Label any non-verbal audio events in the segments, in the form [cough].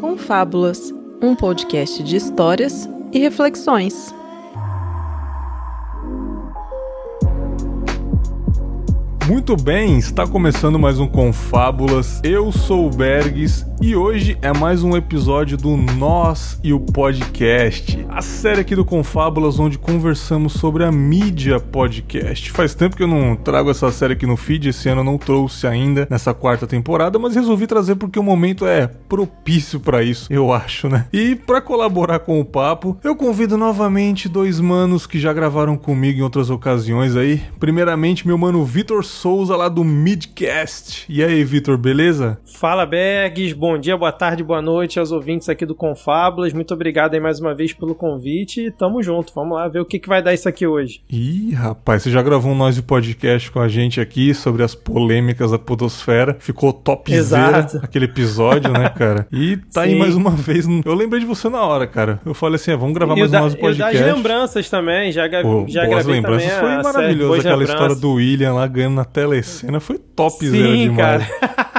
Confábulas, um podcast de histórias e reflexões. Muito bem, está começando mais um Confábulas. Eu sou o Bergs e hoje é mais um episódio do Nós e o Podcast, a série aqui do Confábulas onde conversamos sobre a mídia podcast. Faz tempo que eu não trago essa série aqui no feed, esse ano eu não trouxe ainda nessa quarta temporada, mas resolvi trazer porque o momento é propício para isso, eu acho, né? E para colaborar com o papo, eu convido novamente dois manos que já gravaram comigo em outras ocasiões aí. Primeiramente, meu mano Vitor Souza lá do Midcast. E aí, Vitor, beleza? Fala, Bergs. Bom dia, boa tarde, boa noite aos ouvintes aqui do Confábulas. Muito obrigado aí mais uma vez pelo convite e tamo junto. Vamos lá ver o que, que vai dar isso aqui hoje. Ih, rapaz, você já gravou um Nós e Podcast com a gente aqui sobre as polêmicas da podosfera. Ficou topzera aquele episódio, né, cara? E tá [laughs] Sim. aí mais uma vez. Eu lembrei de você na hora, cara. Eu falei assim, ah, vamos gravar e mais um Nós e Podcast. E das lembranças também, já, Pô, já gravei lembranças também foi maravilhoso. Aquela história do William lá ganhando na telecena foi topzera demais. Cara. [laughs]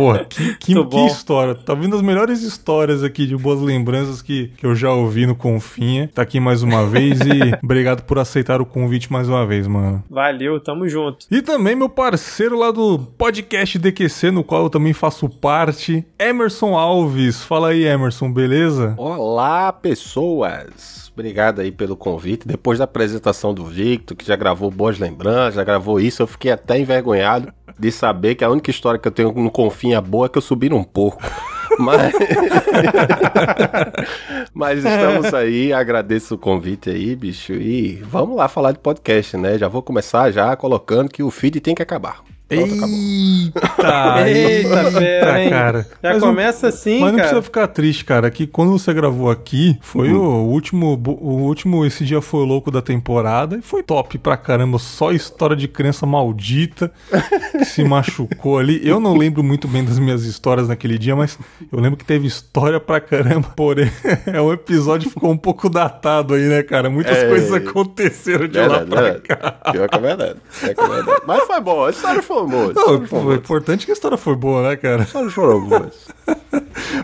Porra, que, que, [laughs] que, história. Tá vindo as melhores histórias aqui de boas lembranças que, que eu já ouvi no Confinha. Tá aqui mais uma vez e [laughs] obrigado por aceitar o convite mais uma vez, mano. Valeu, tamo junto. E também meu parceiro lá do podcast DQC, no qual eu também faço parte, Emerson Alves. Fala aí, Emerson, beleza? Olá, pessoas. Obrigado aí pelo convite. Depois da apresentação do Victor, que já gravou boas lembranças, já gravou isso, eu fiquei até envergonhado de saber que a única história que eu tenho no Confinha boa é que eu subi um pouco. [laughs] Mas... Mas estamos aí, agradeço o convite aí, bicho. E vamos lá falar de podcast, né? Já vou começar já colocando que o feed tem que acabar. [laughs] Eita, eita, fera, hein? cara. Já mas começa assim, Mas não cara. precisa ficar triste, cara, que quando você gravou aqui, foi uhum. o último, o último Esse Dia Foi Louco da temporada e foi top pra caramba, só história de criança maldita que se machucou ali. Eu não lembro muito bem das minhas histórias naquele dia, mas eu lembro que teve história pra caramba, porém, [laughs] é um episódio que ficou um pouco datado aí, né, cara? Muitas é, coisas aconteceram de lá pra verdade. cá. Pior que é verdade. Pior que é verdade. Mas foi bom, a história foi boas. Não, é importante que a história foi boa, né, cara? A história foram boas.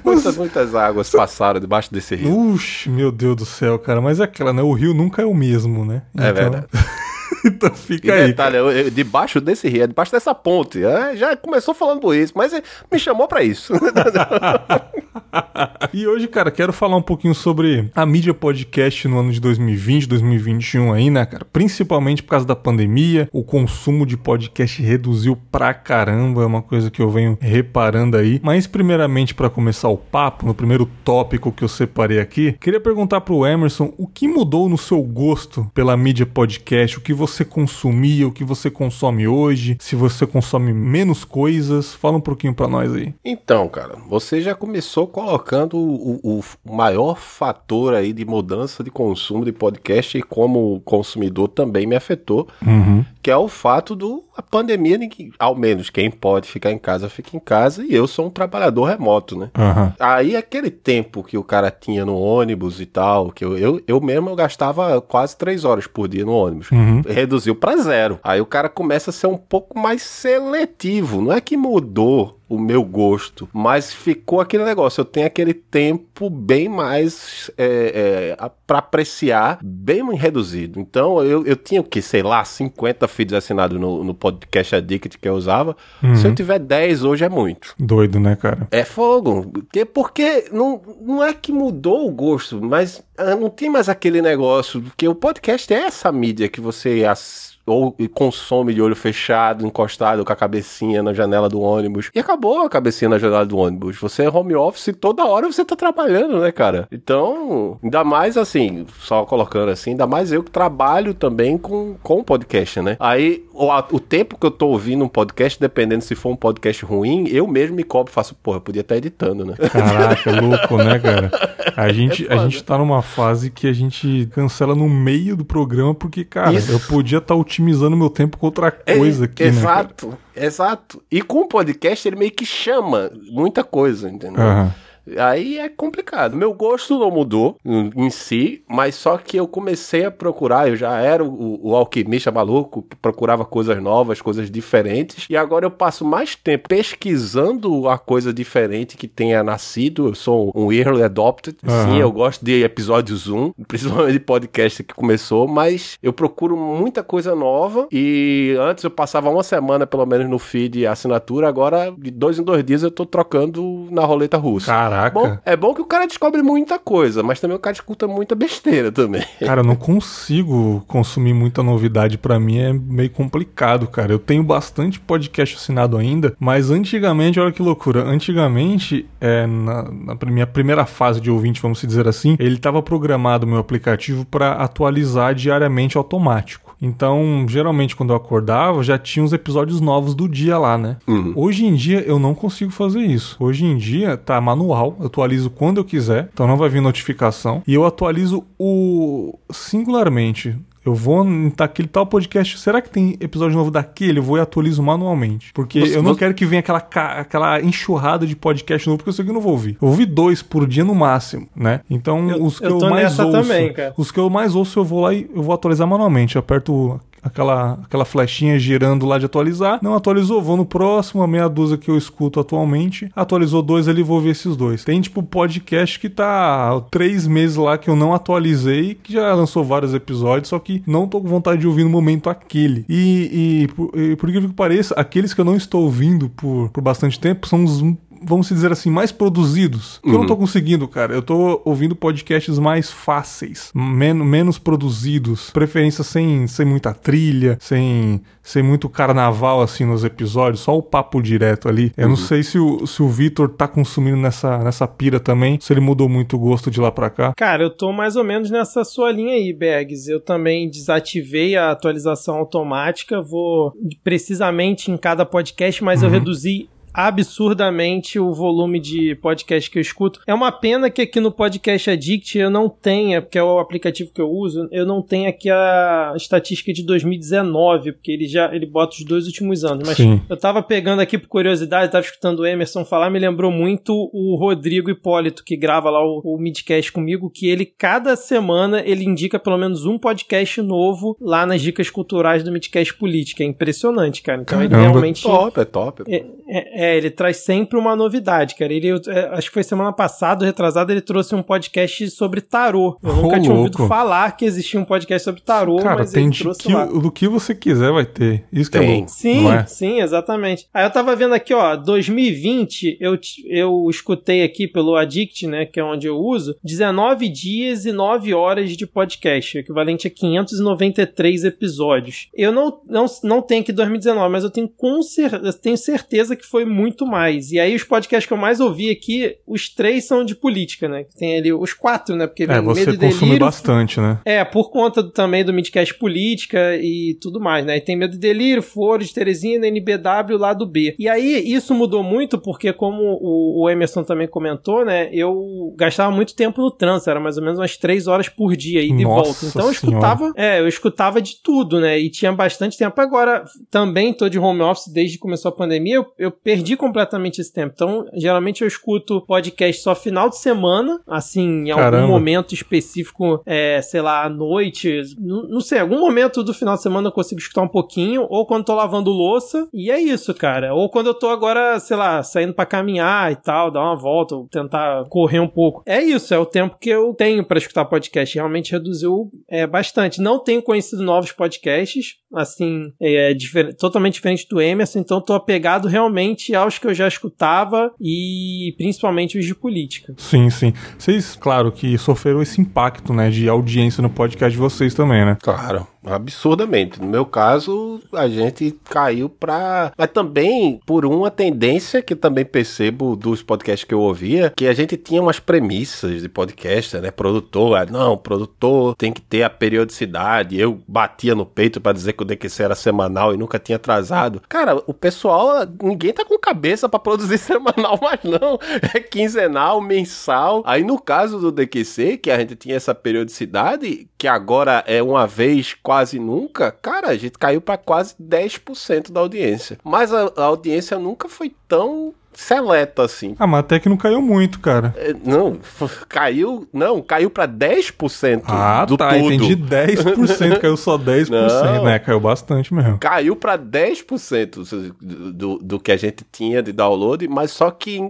muitas, muitas águas passaram debaixo desse rio. Uxi, meu Deus do céu, cara. Mas é aquela, né? O rio nunca é o mesmo, né? É então... verdade. [laughs] então fica e aí. Detalhe, eu, eu, debaixo desse rio, debaixo dessa ponte. É, já começou falando por isso, mas me chamou para isso. [laughs] e hoje, cara, quero falar um pouquinho sobre a mídia podcast no ano de 2020, 2021 aí, né, cara? Principalmente por causa da pandemia, o consumo de podcast reduziu pra caramba, é uma coisa que eu venho reparando aí. Mas primeiramente para começar o papo, no primeiro tópico que eu separei aqui, queria perguntar pro Emerson o que mudou no seu gosto pela mídia podcast, o que você consumia, o que você consome hoje, se você consome menos coisas. Fala um pouquinho para nós aí. Então, cara, você já começou colocando o, o, maior fator aí de mudança de consumo de podcast e como consumidor também me afetou, uhum. Que é o fato do a pandemia, ao menos quem pode ficar em casa, fica em casa, e eu sou um trabalhador remoto, né? Uhum. Aí aquele tempo que o cara tinha no ônibus e tal, que eu, eu, eu mesmo eu gastava quase três horas por dia no ônibus. Uhum reduziu para zero. Aí o cara começa a ser um pouco mais seletivo. Não é que mudou o meu gosto, mas ficou aquele negócio. Eu tenho aquele tempo bem mais é, é, para apreciar, bem reduzido. Então eu, eu tinha o que, sei lá, 50 feeds assinados no, no podcast Addict que eu usava. Uhum. Se eu tiver 10 hoje é muito. Doido, né, cara? É fogo. Porque, porque não, não é que mudou o gosto, mas ah, não tem mais aquele negócio. Porque o podcast é essa mídia que você assiste ou consome de olho fechado, encostado com a cabecinha na janela do ônibus. E acabou a cabecinha na janela do ônibus. Você é home office toda hora você tá trabalhando, né, cara? Então, ainda mais assim, só colocando assim, ainda mais eu que trabalho também com, com podcast, né? Aí, o, o tempo que eu tô ouvindo um podcast, dependendo se for um podcast ruim, eu mesmo me cobro, faço, porra, eu podia estar tá editando, né? Caraca, louco, né, cara? A gente, é a gente tá numa fase que a gente cancela no meio do programa porque, cara, Isso. eu podia estar tá otimizando meu tempo com outra é, coisa é, aqui, exato, né? Exato, exato. E com o podcast ele meio que chama muita coisa, entendeu? Uhum. Aí é complicado. Meu gosto não mudou em si, mas só que eu comecei a procurar, eu já era o, o alquimista maluco, que procurava coisas novas, coisas diferentes, e agora eu passo mais tempo pesquisando a coisa diferente que tenha nascido. Eu sou um early adopted, uhum. sim, eu gosto de episódios 1, [laughs] principalmente de podcast que começou, mas eu procuro muita coisa nova e antes eu passava uma semana pelo menos no feed assinatura, agora de dois em dois dias eu tô trocando na roleta russa. Caraca. Bom, é bom que o cara descobre muita coisa, mas também o cara escuta muita besteira também. Cara, eu não consigo consumir muita novidade para mim, é meio complicado, cara. Eu tenho bastante podcast assinado ainda, mas antigamente, olha que loucura, antigamente, é, na, na minha primeira fase de ouvinte, vamos dizer assim, ele estava programado meu aplicativo para atualizar diariamente automático. Então, geralmente quando eu acordava, já tinha os episódios novos do dia lá, né? Uhum. Hoje em dia eu não consigo fazer isso. Hoje em dia tá manual, eu atualizo quando eu quiser, então não vai vir notificação. E eu atualizo o singularmente eu vou naquele tal podcast. Será que tem episódio novo daquele? Eu vou e atualizo manualmente. Porque você, eu não você... quero que venha aquela, aquela enxurrada de podcast novo, porque eu sei que eu não vou ouvir. Eu ouvi dois por dia no máximo, né? Então, eu, os que eu, eu mais ouço. Também, os que eu mais ouço, eu vou lá e eu vou atualizar manualmente. Eu aperto aquela, aquela flechinha girando lá de atualizar. Não atualizou, vou no próximo, a meia dúzia que eu escuto atualmente. Atualizou dois ali, vou ver esses dois. Tem tipo podcast que tá três meses lá que eu não atualizei, que já lançou vários episódios, só que não tô com vontade de ouvir no momento aquele. E, e, por, e por incrível que pareça, aqueles que eu não estou ouvindo por, por bastante tempo são os vamos dizer assim, mais produzidos. Uhum. Eu não tô uhum. conseguindo, cara. Eu tô ouvindo podcasts mais fáceis, men menos produzidos, preferência sem, sem muita trilha, sem, sem muito carnaval assim nos episódios, só o papo direto ali. Eu uhum. não sei se o, se o Vitor tá consumindo nessa, nessa pira também, se ele mudou muito o gosto de lá pra cá. Cara, eu tô mais ou menos nessa sua linha aí, Bags. Eu também desativei a atualização automática, vou precisamente em cada podcast, mas uhum. eu reduzi absurdamente o volume de podcast que eu escuto. É uma pena que aqui no Podcast Addict eu não tenha, porque é o aplicativo que eu uso, eu não tenho aqui a estatística de 2019, porque ele já ele bota os dois últimos anos. Mas Sim. eu tava pegando aqui por curiosidade, tava escutando o Emerson falar, me lembrou muito o Rodrigo Hipólito, que grava lá o, o Midcast comigo, que ele, cada semana, ele indica pelo menos um podcast novo lá nas dicas culturais do Midcast Política. É impressionante, cara. Então Caramba. ele realmente. Top, é top. É, é, é, ele traz sempre uma novidade, cara. Ele, é, acho que foi semana passada, retrasada, ele trouxe um podcast sobre tarô. Eu oh, nunca tinha louco. ouvido falar que existia um podcast sobre tarô, cara, mas tem ele trouxe que, lá. do que você quiser vai ter. Isso que é tem. é bom. Sim, é? sim, exatamente. Aí eu tava vendo aqui, ó, 2020, eu, eu escutei aqui pelo Addict, né, que é onde eu uso, 19 dias e 9 horas de podcast, equivalente a 593 episódios. Eu não, não, não tenho aqui 2019, mas eu tenho, com cer eu tenho certeza que foi muito mais. E aí os podcasts que eu mais ouvi aqui, os três são de política, né? Tem ali os quatro, né? Porque é, você Medo consome delírio, bastante, né? É, por conta do, também do Midcast Política e tudo mais, né? E tem Medo e Delírio, Foro de Teresina, NBW, lado B. E aí isso mudou muito porque, como o, o Emerson também comentou, né? Eu gastava muito tempo no trânsito, era mais ou menos umas três horas por dia aí de volta. Então eu escutava, é, eu escutava de tudo, né? E tinha bastante tempo. Agora, também tô de home office desde que começou a pandemia, eu, eu perdi completamente esse tempo. Então, geralmente eu escuto podcast só final de semana, assim, em Caramba. algum momento específico, é, sei lá, à noite, não, não, sei, algum momento do final de semana eu consigo escutar um pouquinho, ou quando tô lavando louça, e é isso, cara. Ou quando eu tô agora, sei lá, saindo para caminhar e tal, dar uma volta, ou tentar correr um pouco. É isso, é o tempo que eu tenho para escutar podcast. Realmente reduziu é, bastante. Não tenho conhecido novos podcasts, assim, é, difer totalmente diferente do Emerson, então tô apegado realmente aos que eu já escutava e principalmente os de política. Sim, sim. Vocês, claro, que sofreram esse impacto, né, de audiência no podcast de vocês também, né? Claro. Absurdamente. No meu caso, a gente caiu pra. Mas também por uma tendência que também percebo dos podcasts que eu ouvia, que a gente tinha umas premissas de podcast, né? Produtor, ah, não, produtor tem que ter a periodicidade. Eu batia no peito para dizer que o DQC era semanal e nunca tinha atrasado. Cara, o pessoal, ninguém tá com cabeça para produzir [laughs] semanal mais não. É quinzenal, mensal. Aí no caso do DQC, que a gente tinha essa periodicidade, que agora é uma vez quase quase nunca, cara, a gente caiu para quase 10% da audiência. Mas a, a audiência nunca foi tão seleta, assim. Ah, mas até que não caiu muito, cara. É, não, caiu. Não, caiu pra 10% ah, do tá, tudo. entendi 10%, caiu só 10%, [laughs] não, né? Caiu bastante mesmo. Caiu pra 10% do, do que a gente tinha de download, mas só que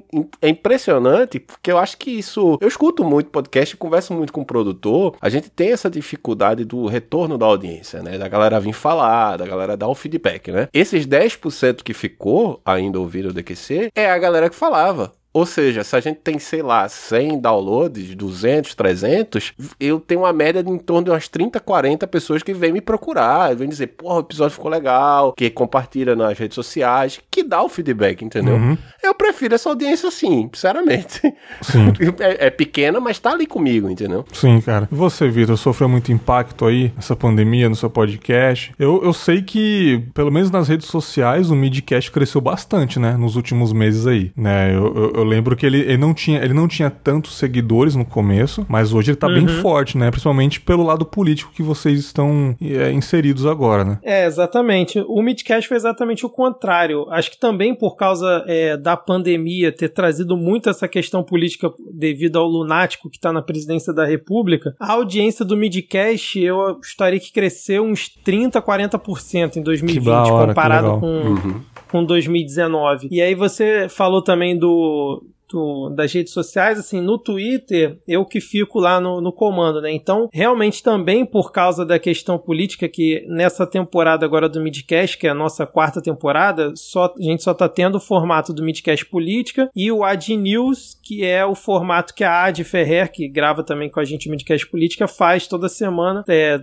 é impressionante, porque eu acho que isso. Eu escuto muito podcast, converso muito com o produtor. A gente tem essa dificuldade do retorno da audiência, né? Da galera vir falar, da galera dar um feedback, né? Esses 10% que ficou ainda ouvindo o DQC é a galera que falava. Ou seja, se a gente tem, sei lá, 100 downloads, 200, 300, eu tenho uma média de em torno de umas 30, 40 pessoas que vêm me procurar, vêm dizer, porra, o episódio ficou legal, que compartilha nas redes sociais, que dá o feedback, entendeu? Uhum. Eu prefiro essa audiência assim, sinceramente. Sim. [laughs] É, é, pequena, mas tá ali comigo, entendeu? Sim, cara. E você, Vitor, sofreu muito impacto aí, essa pandemia, no seu podcast? Eu, eu sei que, pelo menos nas redes sociais, o Midcast cresceu bastante, né, nos últimos meses aí, né? eu, eu lembro que ele, ele, não tinha, ele não tinha tantos seguidores no começo, mas hoje ele tá uhum. bem forte, né? Principalmente pelo lado político que vocês estão é, inseridos agora, né? É, exatamente. O Midcast foi exatamente o contrário. Acho que também por causa é, da pandemia ter trazido muito essa questão política devido ao lunático que tá na presidência da República, a audiência do Midcast eu estaria que cresceu uns 30, 40% em 2020 hora, comparado com. Uhum com 2019. E aí você falou também do do, das redes sociais, assim, no Twitter, eu que fico lá no, no comando, né? Então, realmente também por causa da questão política, que nessa temporada agora do Midcast, que é a nossa quarta temporada, só, a gente só tá tendo o formato do Midcast Política e o Ad News, que é o formato que a Ad Ferrer, que grava também com a gente o Midcast Política, faz toda semana. É,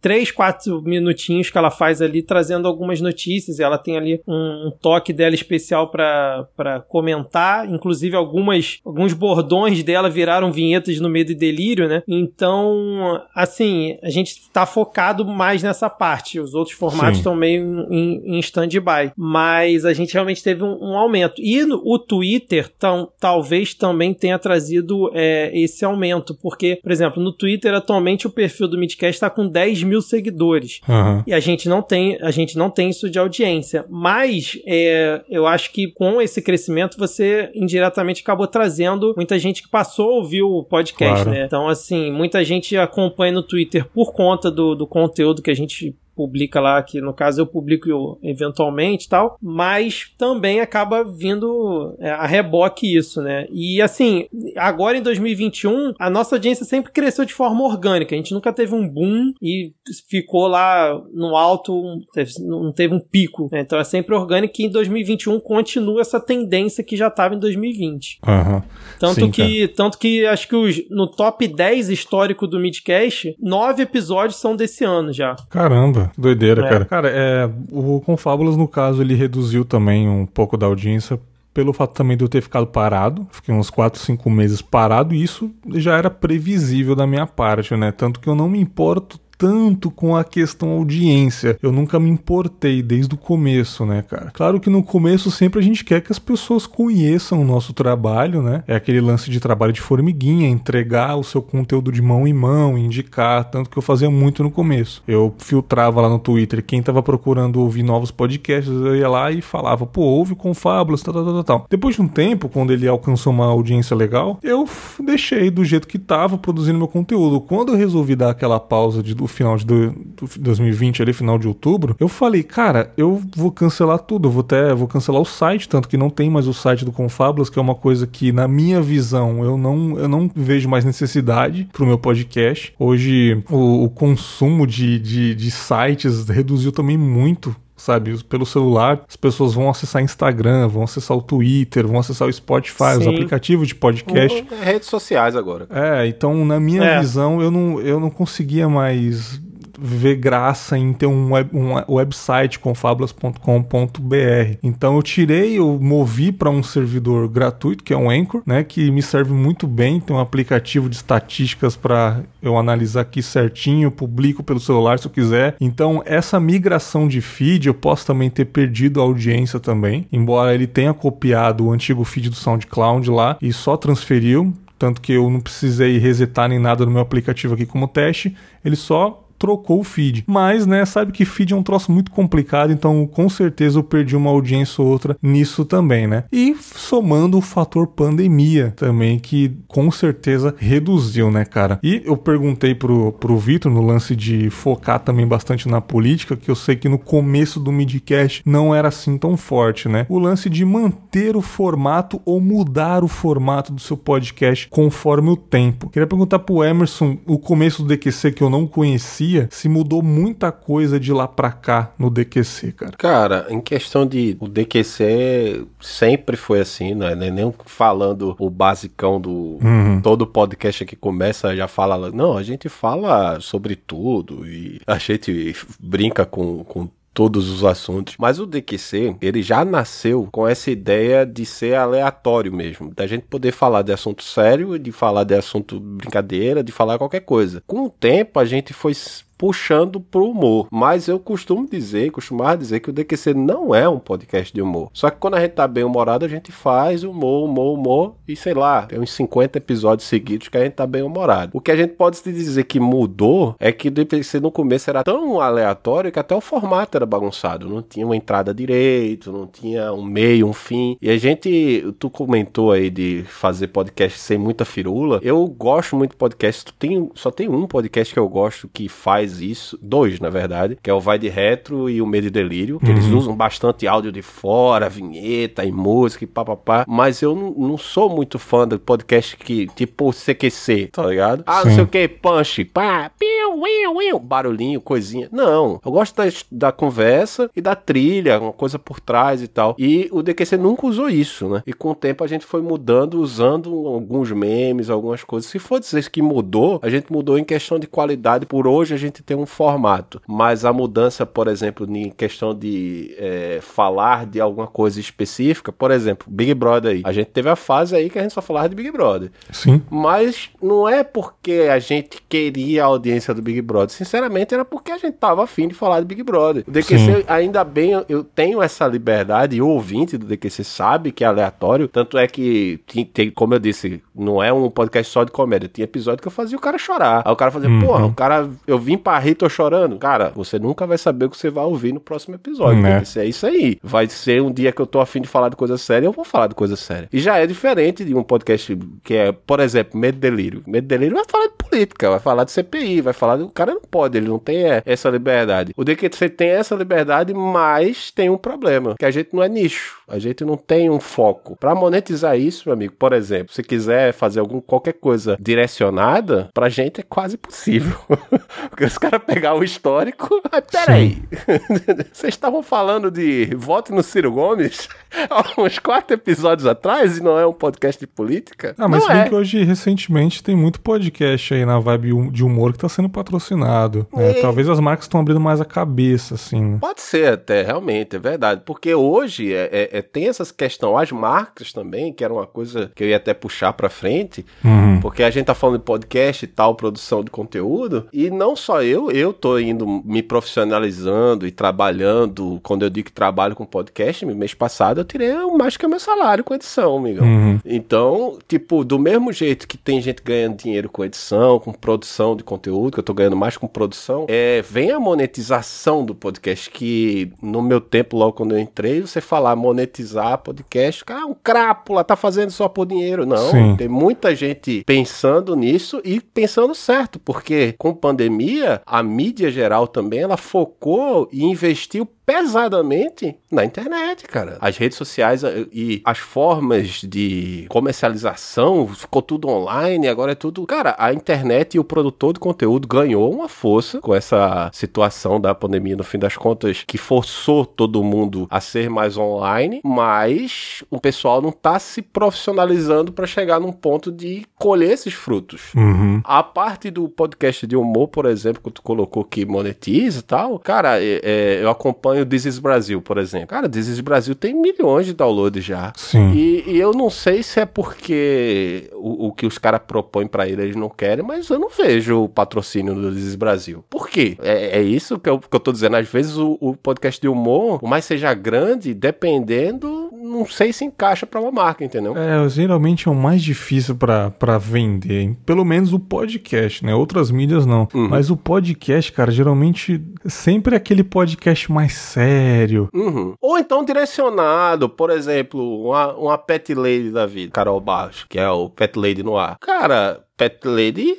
três, quatro minutinhos que ela faz ali, trazendo algumas notícias. Ela tem ali um, um toque dela especial para comentar, inclusive algumas alguns bordões dela viraram vinhetas no Medo e Delírio, né? Então, assim, a gente tá focado mais nessa parte. Os outros formatos estão meio em, em stand-by. Mas a gente realmente teve um, um aumento. E no, o Twitter tão, talvez também tenha trazido é, esse aumento. Porque, por exemplo, no Twitter atualmente o perfil do Midcast está com 10 mil seguidores. Uhum. E a gente não tem, a gente não tem isso de audiência. Mas é, eu acho que com esse crescimento você indiretamente acabou trazendo muita gente que passou a ouvir o podcast, claro. né? Então, assim, muita gente acompanha no Twitter por conta do, do conteúdo que a gente publica lá, que no caso eu publico eventualmente tal, mas também acaba vindo é, a reboque isso, né? E assim, agora em 2021, a nossa audiência sempre cresceu de forma orgânica, a gente nunca teve um boom e ficou lá no alto, não teve um pico, né? então é sempre orgânico e em 2021 continua essa tendência que já estava em 2020. Uhum. Tanto, Sim, que, tanto que acho que os, no top 10 histórico do Midcast, nove episódios são desse ano já. Caramba! Doideira, é. cara. Cara, é, o Confábulas, no caso, ele reduziu também um pouco da audiência pelo fato também de eu ter ficado parado, fiquei uns 4, 5 meses parado, e isso já era previsível da minha parte, né? Tanto que eu não me importo tanto com a questão audiência. Eu nunca me importei desde o começo, né, cara? Claro que no começo sempre a gente quer que as pessoas conheçam o nosso trabalho, né? É aquele lance de trabalho de formiguinha, entregar o seu conteúdo de mão em mão, indicar, tanto que eu fazia muito no começo. Eu filtrava lá no Twitter quem tava procurando ouvir novos podcasts, eu ia lá e falava, pô, ouve com fábulas, tal, tal, tal, tal. Depois de um tempo, quando ele alcançou uma audiência legal, eu deixei do jeito que tava produzindo meu conteúdo. Quando eu resolvi dar aquela pausa de o final de do, do 2020, ali, final de outubro, eu falei, cara, eu vou cancelar tudo, eu vou até vou cancelar o site, tanto que não tem mais o site do Confablas, que é uma coisa que, na minha visão, eu não, eu não vejo mais necessidade pro meu podcast. Hoje, o, o consumo de, de, de sites reduziu também muito sabe? Pelo celular, as pessoas vão acessar Instagram, vão acessar o Twitter, vão acessar o Spotify, Sim. os aplicativos de podcast. É redes sociais agora. É, então na minha é. visão eu não, eu não conseguia mais ver graça em ter um, web, um website com fabulas.com.br. Então eu tirei, eu movi para um servidor gratuito, que é um Anchor, né, que me serve muito bem, tem um aplicativo de estatísticas para eu analisar aqui certinho, publico pelo celular se eu quiser. Então essa migração de feed eu posso também ter perdido a audiência também, embora ele tenha copiado o antigo feed do SoundCloud lá e só transferiu tanto que eu não precisei resetar nem nada no meu aplicativo aqui como teste, ele só trocou o feed. Mas, né, sabe que feed é um troço muito complicado, então com certeza eu perdi uma audiência ou outra nisso também, né? E somando o fator pandemia também, que com certeza reduziu, né, cara? E eu perguntei pro, pro Vitor no lance de focar também bastante na política, que eu sei que no começo do midcast não era assim tão forte, né? O lance de manter o formato ou mudar o formato do seu podcast conforme o tempo. Queria perguntar pro Emerson, o começo do DQC que eu não conhecia, se mudou muita coisa de lá pra cá no DQC, cara. Cara, em questão de o DQC sempre foi assim, né? Nem falando o basicão do uhum. todo podcast que começa já fala, não, a gente fala sobre tudo e a gente brinca com, com todos os assuntos. Mas o DQC, ele já nasceu com essa ideia de ser aleatório mesmo, da gente poder falar de assunto sério, de falar de assunto brincadeira, de falar qualquer coisa. Com o tempo, a gente foi puxando pro humor. Mas eu costumo dizer, costumava dizer que o DQC não é um podcast de humor. Só que quando a gente tá bem humorado, a gente faz humor, humor, humor e sei lá, tem uns 50 episódios seguidos que a gente tá bem humorado. O que a gente pode dizer que mudou é que o DQC no começo era tão aleatório que até o formato era bagunçado. Não tinha uma entrada direito, não tinha um meio, um fim. E a gente, tu comentou aí de fazer podcast sem muita firula. Eu gosto muito de podcast. Tem, só tem um podcast que eu gosto que faz faz isso, dois na verdade, que é o Vai de Retro e o Medo e Delírio, que uhum. eles usam bastante áudio de fora, vinheta e música e papapá, mas eu não, não sou muito fã do podcast que, tipo CQC, tá ligado? Ah, Sim. não sei o que, punch, pá, piu, iu, iu, barulhinho, coisinha. Não, eu gosto da, da conversa e da trilha, uma coisa por trás e tal. E o DQC nunca usou isso, né? E com o tempo a gente foi mudando, usando alguns memes, algumas coisas. Se for dizer que mudou, a gente mudou em questão de qualidade. Por hoje a gente gente tem um formato, mas a mudança, por exemplo, em questão de é, falar de alguma coisa específica, por exemplo, Big Brother aí. A gente teve a fase aí que a gente só falava de Big Brother. Sim. Mas não é porque a gente queria a audiência do Big Brother. Sinceramente, era porque a gente tava afim de falar de Big Brother. O DQC, Sim. ainda bem, eu tenho essa liberdade e o ouvinte do DQC sabe que é aleatório. Tanto é que, tem, como eu disse, não é um podcast só de comédia. Tinha episódio que eu fazia o cara chorar. Aí o cara fazia, uhum. porra, o cara, eu vim tô chorando. Cara, você nunca vai saber o que você vai ouvir no próximo episódio. Né? Porque é isso aí. Vai ser um dia que eu tô afim de falar de coisa séria, eu vou falar de coisa séria. E já é diferente de um podcast que é, por exemplo, Medo Delírio. Medo Delírio vai falar de política, vai falar de CPI, vai falar de. O cara não pode, ele não tem é, essa liberdade. O você tem essa liberdade, mas tem um problema, que a gente não é nicho. A gente não tem um foco. Para monetizar isso, meu amigo, por exemplo, se quiser fazer algum qualquer coisa direcionada, pra gente é quase possível. [laughs] Porque os caras pegar o histórico. [laughs] Mas peraí. [laughs] Vocês estavam falando de voto no Ciro Gomes há uns quatro episódios atrás e não é um podcast de política? Ah, mas não bem é. que hoje, recentemente, tem muito podcast aí na vibe de humor que tá sendo patrocinado. Né? E... Talvez as marcas estão abrindo mais a cabeça, assim. Né? Pode ser até, realmente, é verdade. Porque hoje é, é, é, tem essas questões, as marcas também, que era uma coisa que eu ia até puxar pra frente, uhum. porque a gente tá falando de podcast e tal, produção de conteúdo, e não só eu, eu tô indo me profissionalizando e trabalhando. Quando eu digo que trabalho com podcast, mês passado eu tirei mais que o meu salário com edição, amigão. Uhum. Então, tipo, do mesmo jeito que tem gente ganhando dinheiro com edição, com produção de conteúdo, que eu tô ganhando mais com produção, é, vem a monetização do podcast, que no meu tempo, logo quando eu entrei, você falar monetizar podcast, cara, um crápula, tá fazendo só por dinheiro. Não, Sim. tem muita gente pensando nisso e pensando certo, porque com pandemia, a mídia geral também, ela focou e investiu pesadamente na internet, cara. As redes sociais eh, e as formas de comercialização ficou tudo online, agora é tudo. Cara, a internet e o produtor de conteúdo ganhou uma força com essa situação da pandemia, no fim das contas, que forçou todo mundo a ser mais online, mas o pessoal não tá se profissionalizando para chegar num ponto de colher esses frutos. Uhum. A parte do podcast de humor, por exemplo, que tu colocou que monetiza e tal, cara, é, é, eu acompanho acompanho This is Brasil, por exemplo. Cara, This is Brasil tem milhões de downloads já. Sim. E, e eu não sei se é porque o, o que os caras propõem para ele eles não querem, mas eu não vejo o patrocínio do This is Brasil. Por quê? É, é isso que eu, que eu tô dizendo. Às vezes o, o podcast de humor, o mais seja grande, dependendo não sei se encaixa para uma marca, entendeu? É, geralmente é o mais difícil para vender, hein? pelo menos o podcast, né? Outras mídias não. Uhum. Mas o podcast, cara, geralmente sempre é aquele podcast mais sério. Uhum. Ou então direcionado, por exemplo, uma, uma pet lady da vida, Carol Barros, que é o pet lady no ar. Cara, Pet Lady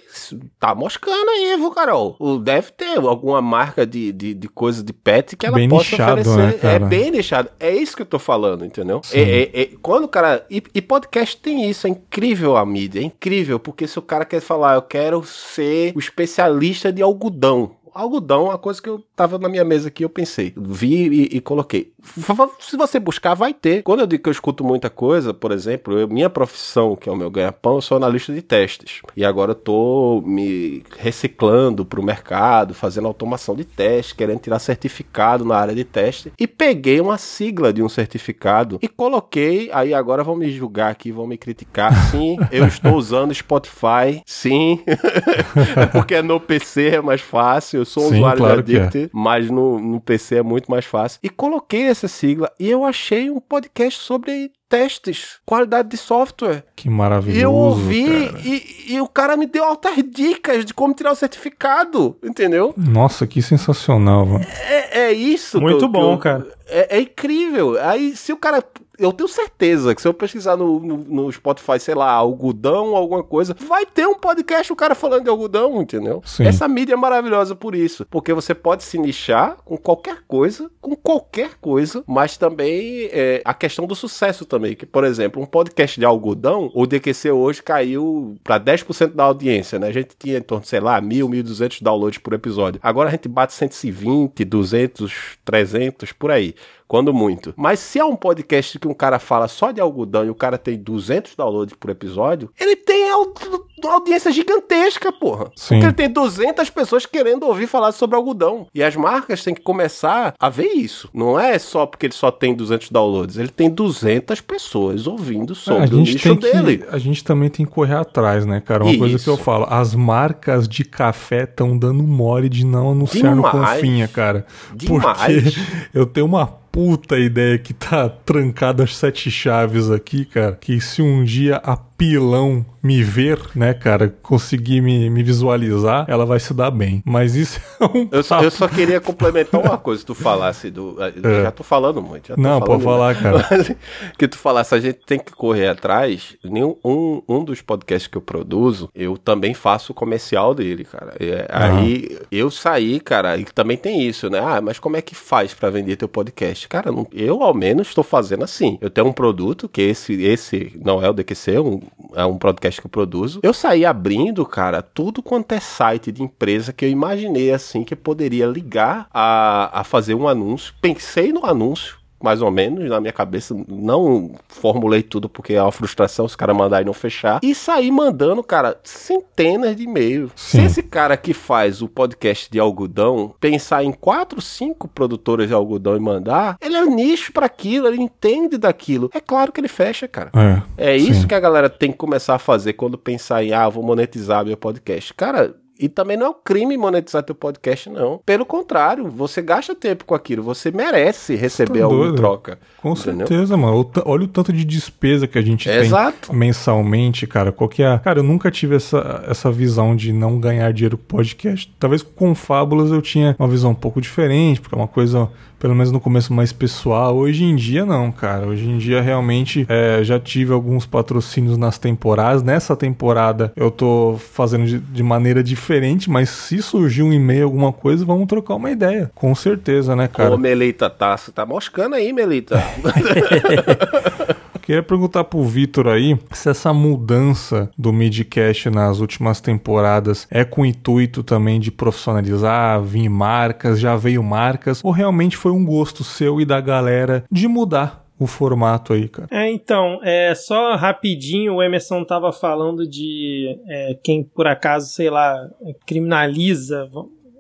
tá moscando aí, viu, Carol? Deve ter alguma marca de, de, de coisa de pet que ela bem possa nichado, oferecer. Né, é bem deixado. É isso que eu tô falando, entendeu? É, é, é, quando o cara. E, e, podcast tem isso, é incrível a mídia, é incrível, porque se o cara quer falar, eu quero ser o especialista de algodão algodão, uma coisa que eu tava na minha mesa aqui, eu pensei, vi e, e, coloquei. Se você buscar, vai ter. Quando eu digo que eu escuto muita coisa, por exemplo, eu, minha profissão, que é o meu ganha-pão, eu sou analista de testes. E agora eu tô me reciclando pro mercado, fazendo automação de teste, querendo tirar certificado na área de teste. E peguei uma sigla de um certificado e coloquei. Aí agora vão me julgar aqui, vão me criticar. Sim, eu estou usando Spotify. Sim, [laughs] é porque no PC é mais fácil sou Sim, usuário claro de Addict, é. mas no, no PC é muito mais fácil. E coloquei essa sigla e eu achei um podcast sobre testes, qualidade de software. Que maravilhoso. E eu ouvi e, e, o cara me deu altas dicas de como tirar o certificado, entendeu? Nossa, que sensacional, mano. É, é isso. Muito que, bom, que eu, cara. É, é, incrível. Aí, se o cara eu tenho certeza que se eu pesquisar no, no, no, Spotify, sei lá, algodão, alguma coisa, vai ter um podcast o cara falando de algodão, entendeu? Sim. Essa mídia é maravilhosa por isso. Porque você pode se nichar com qualquer coisa, com qualquer coisa, mas também é, a questão do sucesso também. Que, por exemplo, um podcast de algodão, o DQC hoje caiu para 10% da audiência, né? A gente tinha em torno, sei lá, 1.000, 1.200 downloads por episódio. Agora a gente bate 120, 200, 300, por aí quando muito. Mas se é um podcast que um cara fala só de algodão e o cara tem 200 downloads por episódio, ele tem uma audiência gigantesca, porra. Sim. Porque ele tem 200 pessoas querendo ouvir falar sobre algodão. E as marcas têm que começar a ver isso. Não é só porque ele só tem 200 downloads, ele tem 200 pessoas ouvindo sobre a o nicho dele. a gente também tem que correr atrás, né, cara? Uma isso. coisa que eu falo, as marcas de café estão dando mole de não anunciar Demais. no Confinha, cara. Demais. Porque eu tenho uma puta ideia que tá [laughs] trancada as sete chaves aqui, cara. Que se um dia a pilão me ver, né, cara, conseguir me, me visualizar, ela vai se dar bem. Mas isso é um. Eu só, eu só queria complementar uma coisa, tu falasse do. É. Já tô falando muito. Tô Não, pode falar, cara. [laughs] que tu falasse, a gente tem que correr atrás. Nenhum, um, um dos podcasts que eu produzo, eu também faço o comercial dele, cara. É, aí eu saí, cara, e também tem isso, né? Ah, mas como é que faz para vender teu podcast? Cara, não, eu ao menos estou fazendo assim. Eu tenho um produto, que esse, esse não é o DQC, é um, é um podcast que eu produzo. Eu saí abrindo, cara, tudo quanto é site de empresa que eu imaginei assim que poderia ligar a, a fazer um anúncio. Pensei no anúncio, mais ou menos, na minha cabeça. Não formulei tudo porque é uma frustração os caras mandarem não fechar. E saí mandando, cara, centenas de e-mails. Se esse cara que faz o podcast de algodão pensar em quatro, cinco produtoras de algodão e mandar, ele é nicho para aquilo, ele entende daquilo. É claro que ele fecha, cara. É, é isso que a galera tem que começar a fazer quando pensar em, ah, vou monetizar meu podcast. Cara, e também não é um crime monetizar teu podcast, não. Pelo contrário, você gasta tempo com aquilo, você merece receber tá alguma troca. Com entendeu? certeza, mano. Olha o tanto de despesa que a gente é tem exato. mensalmente, cara. Qual que é? Cara, eu nunca tive essa, essa visão de não ganhar dinheiro com podcast. Talvez com Fábulas eu tinha uma visão um pouco diferente, porque é uma coisa pelo menos no começo mais pessoal. Hoje em dia não, cara. Hoje em dia realmente é, já tive alguns patrocínios nas temporadas. Nessa temporada eu tô fazendo de, de maneira diferente, mas se surgir um e-mail, alguma coisa, vamos trocar uma ideia. Com certeza, né, cara? Ô, Melita, tá, você tá moscando aí, Melita. [laughs] Queria perguntar pro Vitor aí se essa mudança do midcast nas últimas temporadas é com o intuito também de profissionalizar, vir marcas, já veio marcas, ou realmente foi um gosto seu e da galera de mudar o formato aí, cara. É, então, é, só rapidinho, o Emerson tava falando de é, quem por acaso, sei lá, criminaliza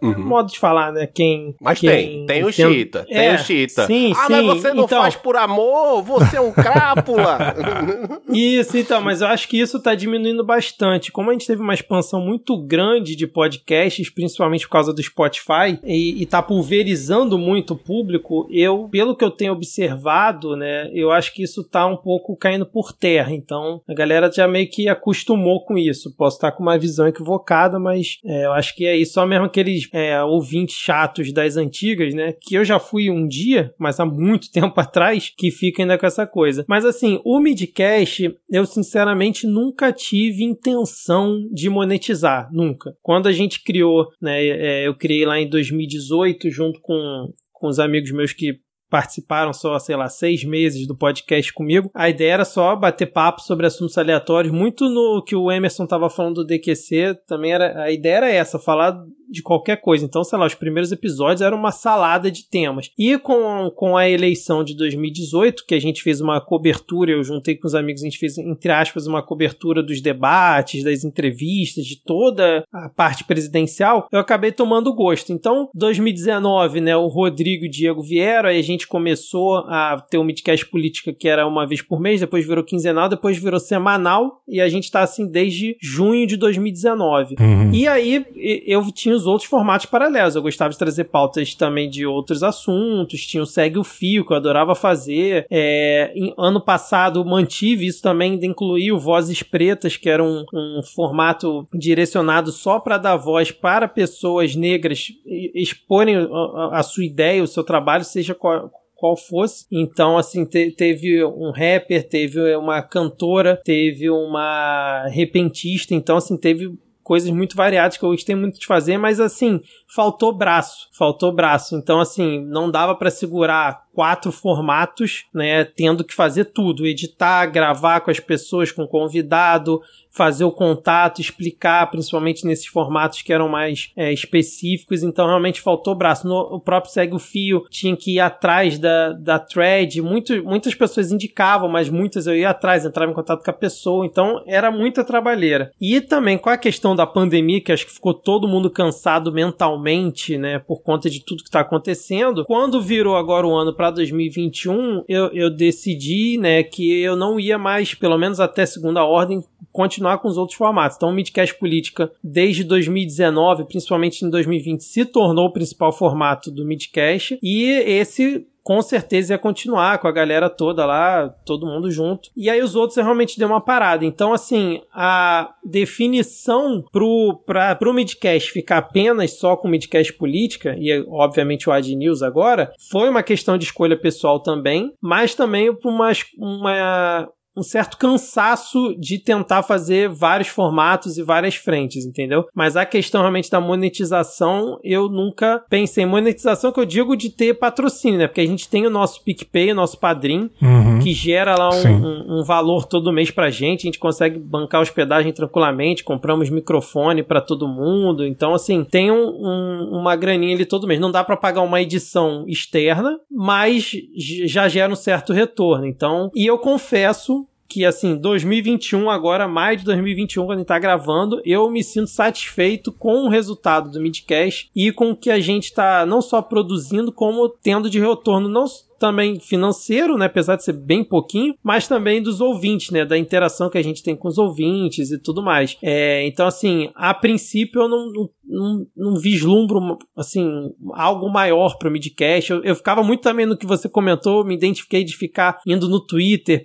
uhum. modo de falar, né? Quem. Mas quem tem, tem o Chita, tem é, o Chita. Sim, ah, sim. mas você não então, faz por amor, você é um crápula. [laughs] isso, então, mas eu acho que isso tá diminuindo bastante. Como a gente teve uma expansão muito grande de podcasts, principalmente por causa do Spotify, e, e tá pulverizando muito o público, eu, pelo que eu tenho observado, né, eu acho que isso tá um pouco caindo por terra. Então, a galera já meio que acostumou com isso. Posso estar com uma visão equivocada, mas é, eu acho que é isso. Só mesmo é, ouvintes chatos das antigas, né? Que eu já fui um dia, mas há muito [laughs] tempo atrás, que fica ainda com essa coisa. Mas assim, o Midcast, eu sinceramente nunca tive intenção de monetizar. Nunca. Quando a gente criou, né? É, eu criei lá em 2018 junto com com os amigos meus que participaram só, sei lá, seis meses do podcast comigo. A ideia era só bater papo sobre assuntos aleatórios, muito no que o Emerson estava falando do DQC, também era a ideia era essa, falar de qualquer coisa. Então, sei lá, os primeiros episódios eram uma salada de temas. E com, com a eleição de 2018, que a gente fez uma cobertura, eu juntei com os amigos, a gente fez, entre aspas, uma cobertura dos debates, das entrevistas, de toda a parte presidencial, eu acabei tomando gosto. Então, 2019, né, o Rodrigo e o Diego vieram, aí a gente começou a ter um midcast política que era uma vez por mês, depois virou quinzenal, depois virou semanal, e a gente tá assim desde junho de 2019. Uhum. E aí, eu tinha os outros formatos paralelos. Eu gostava de trazer pautas também de outros assuntos, tinha o Segue o Fio, que eu adorava fazer. É, em, ano passado mantive isso também de incluir o Vozes Pretas, que era um, um formato direcionado só para dar voz para pessoas negras exporem a, a sua ideia, o seu trabalho, seja qual, qual fosse. Então, assim, te, teve um rapper, teve uma cantora, teve uma repentista. Então, assim, teve coisas muito variadas que eu gostei muito de fazer, mas assim, faltou braço, faltou braço. Então, assim, não dava para segurar quatro formatos, né, tendo que fazer tudo, editar, gravar com as pessoas, com o convidado, fazer o contato, explicar, principalmente nesses formatos que eram mais é, específicos, então realmente faltou braço. No, o próprio Segue o Fio tinha que ir atrás da, da thread, muito, muitas pessoas indicavam, mas muitas eu ia atrás, entrava em contato com a pessoa, então era muita trabalheira. E também com a questão da pandemia, que acho que ficou todo mundo cansado mentalmente, né, por conta de tudo que está acontecendo, quando virou agora o ano para 2021, eu, eu decidi, né, que eu não ia mais, pelo menos até segunda ordem, continuar com os outros formatos. Então, o Midcast Política, desde 2019, principalmente em 2020, se tornou o principal formato do Midcast. E esse com certeza ia continuar com a galera toda lá, todo mundo junto. E aí os outros realmente deu uma parada. Então, assim, a definição pro, pra, pro Midcast ficar apenas só com Midcast política, e obviamente o Ad News agora, foi uma questão de escolha pessoal também, mas também uma, uma, um certo cansaço de tentar fazer vários formatos e várias frentes, entendeu? Mas a questão realmente da monetização, eu nunca pensei monetização que eu digo de ter patrocínio, né? Porque a gente tem o nosso PicPay, o nosso Padrim, uhum. que gera lá um, um, um, valor todo mês pra gente, a gente consegue bancar hospedagem tranquilamente, compramos microfone para todo mundo, então assim, tem um, uma graninha ali todo mês. Não dá para pagar uma edição externa, mas já gera um certo retorno. Então, e eu confesso que assim, 2021 agora, mais de 2021 quando a gente tá gravando, eu me sinto satisfeito com o resultado do Midcast e com o que a gente tá não só produzindo, como tendo de retorno não também financeiro, né, apesar de ser bem pouquinho, mas também dos ouvintes, né, da interação que a gente tem com os ouvintes e tudo mais. É, então, assim, a princípio eu não, não, não, não vislumbro, assim, algo maior para o Midcast. Eu, eu ficava muito também no que você comentou, me identifiquei de ficar indo no Twitter,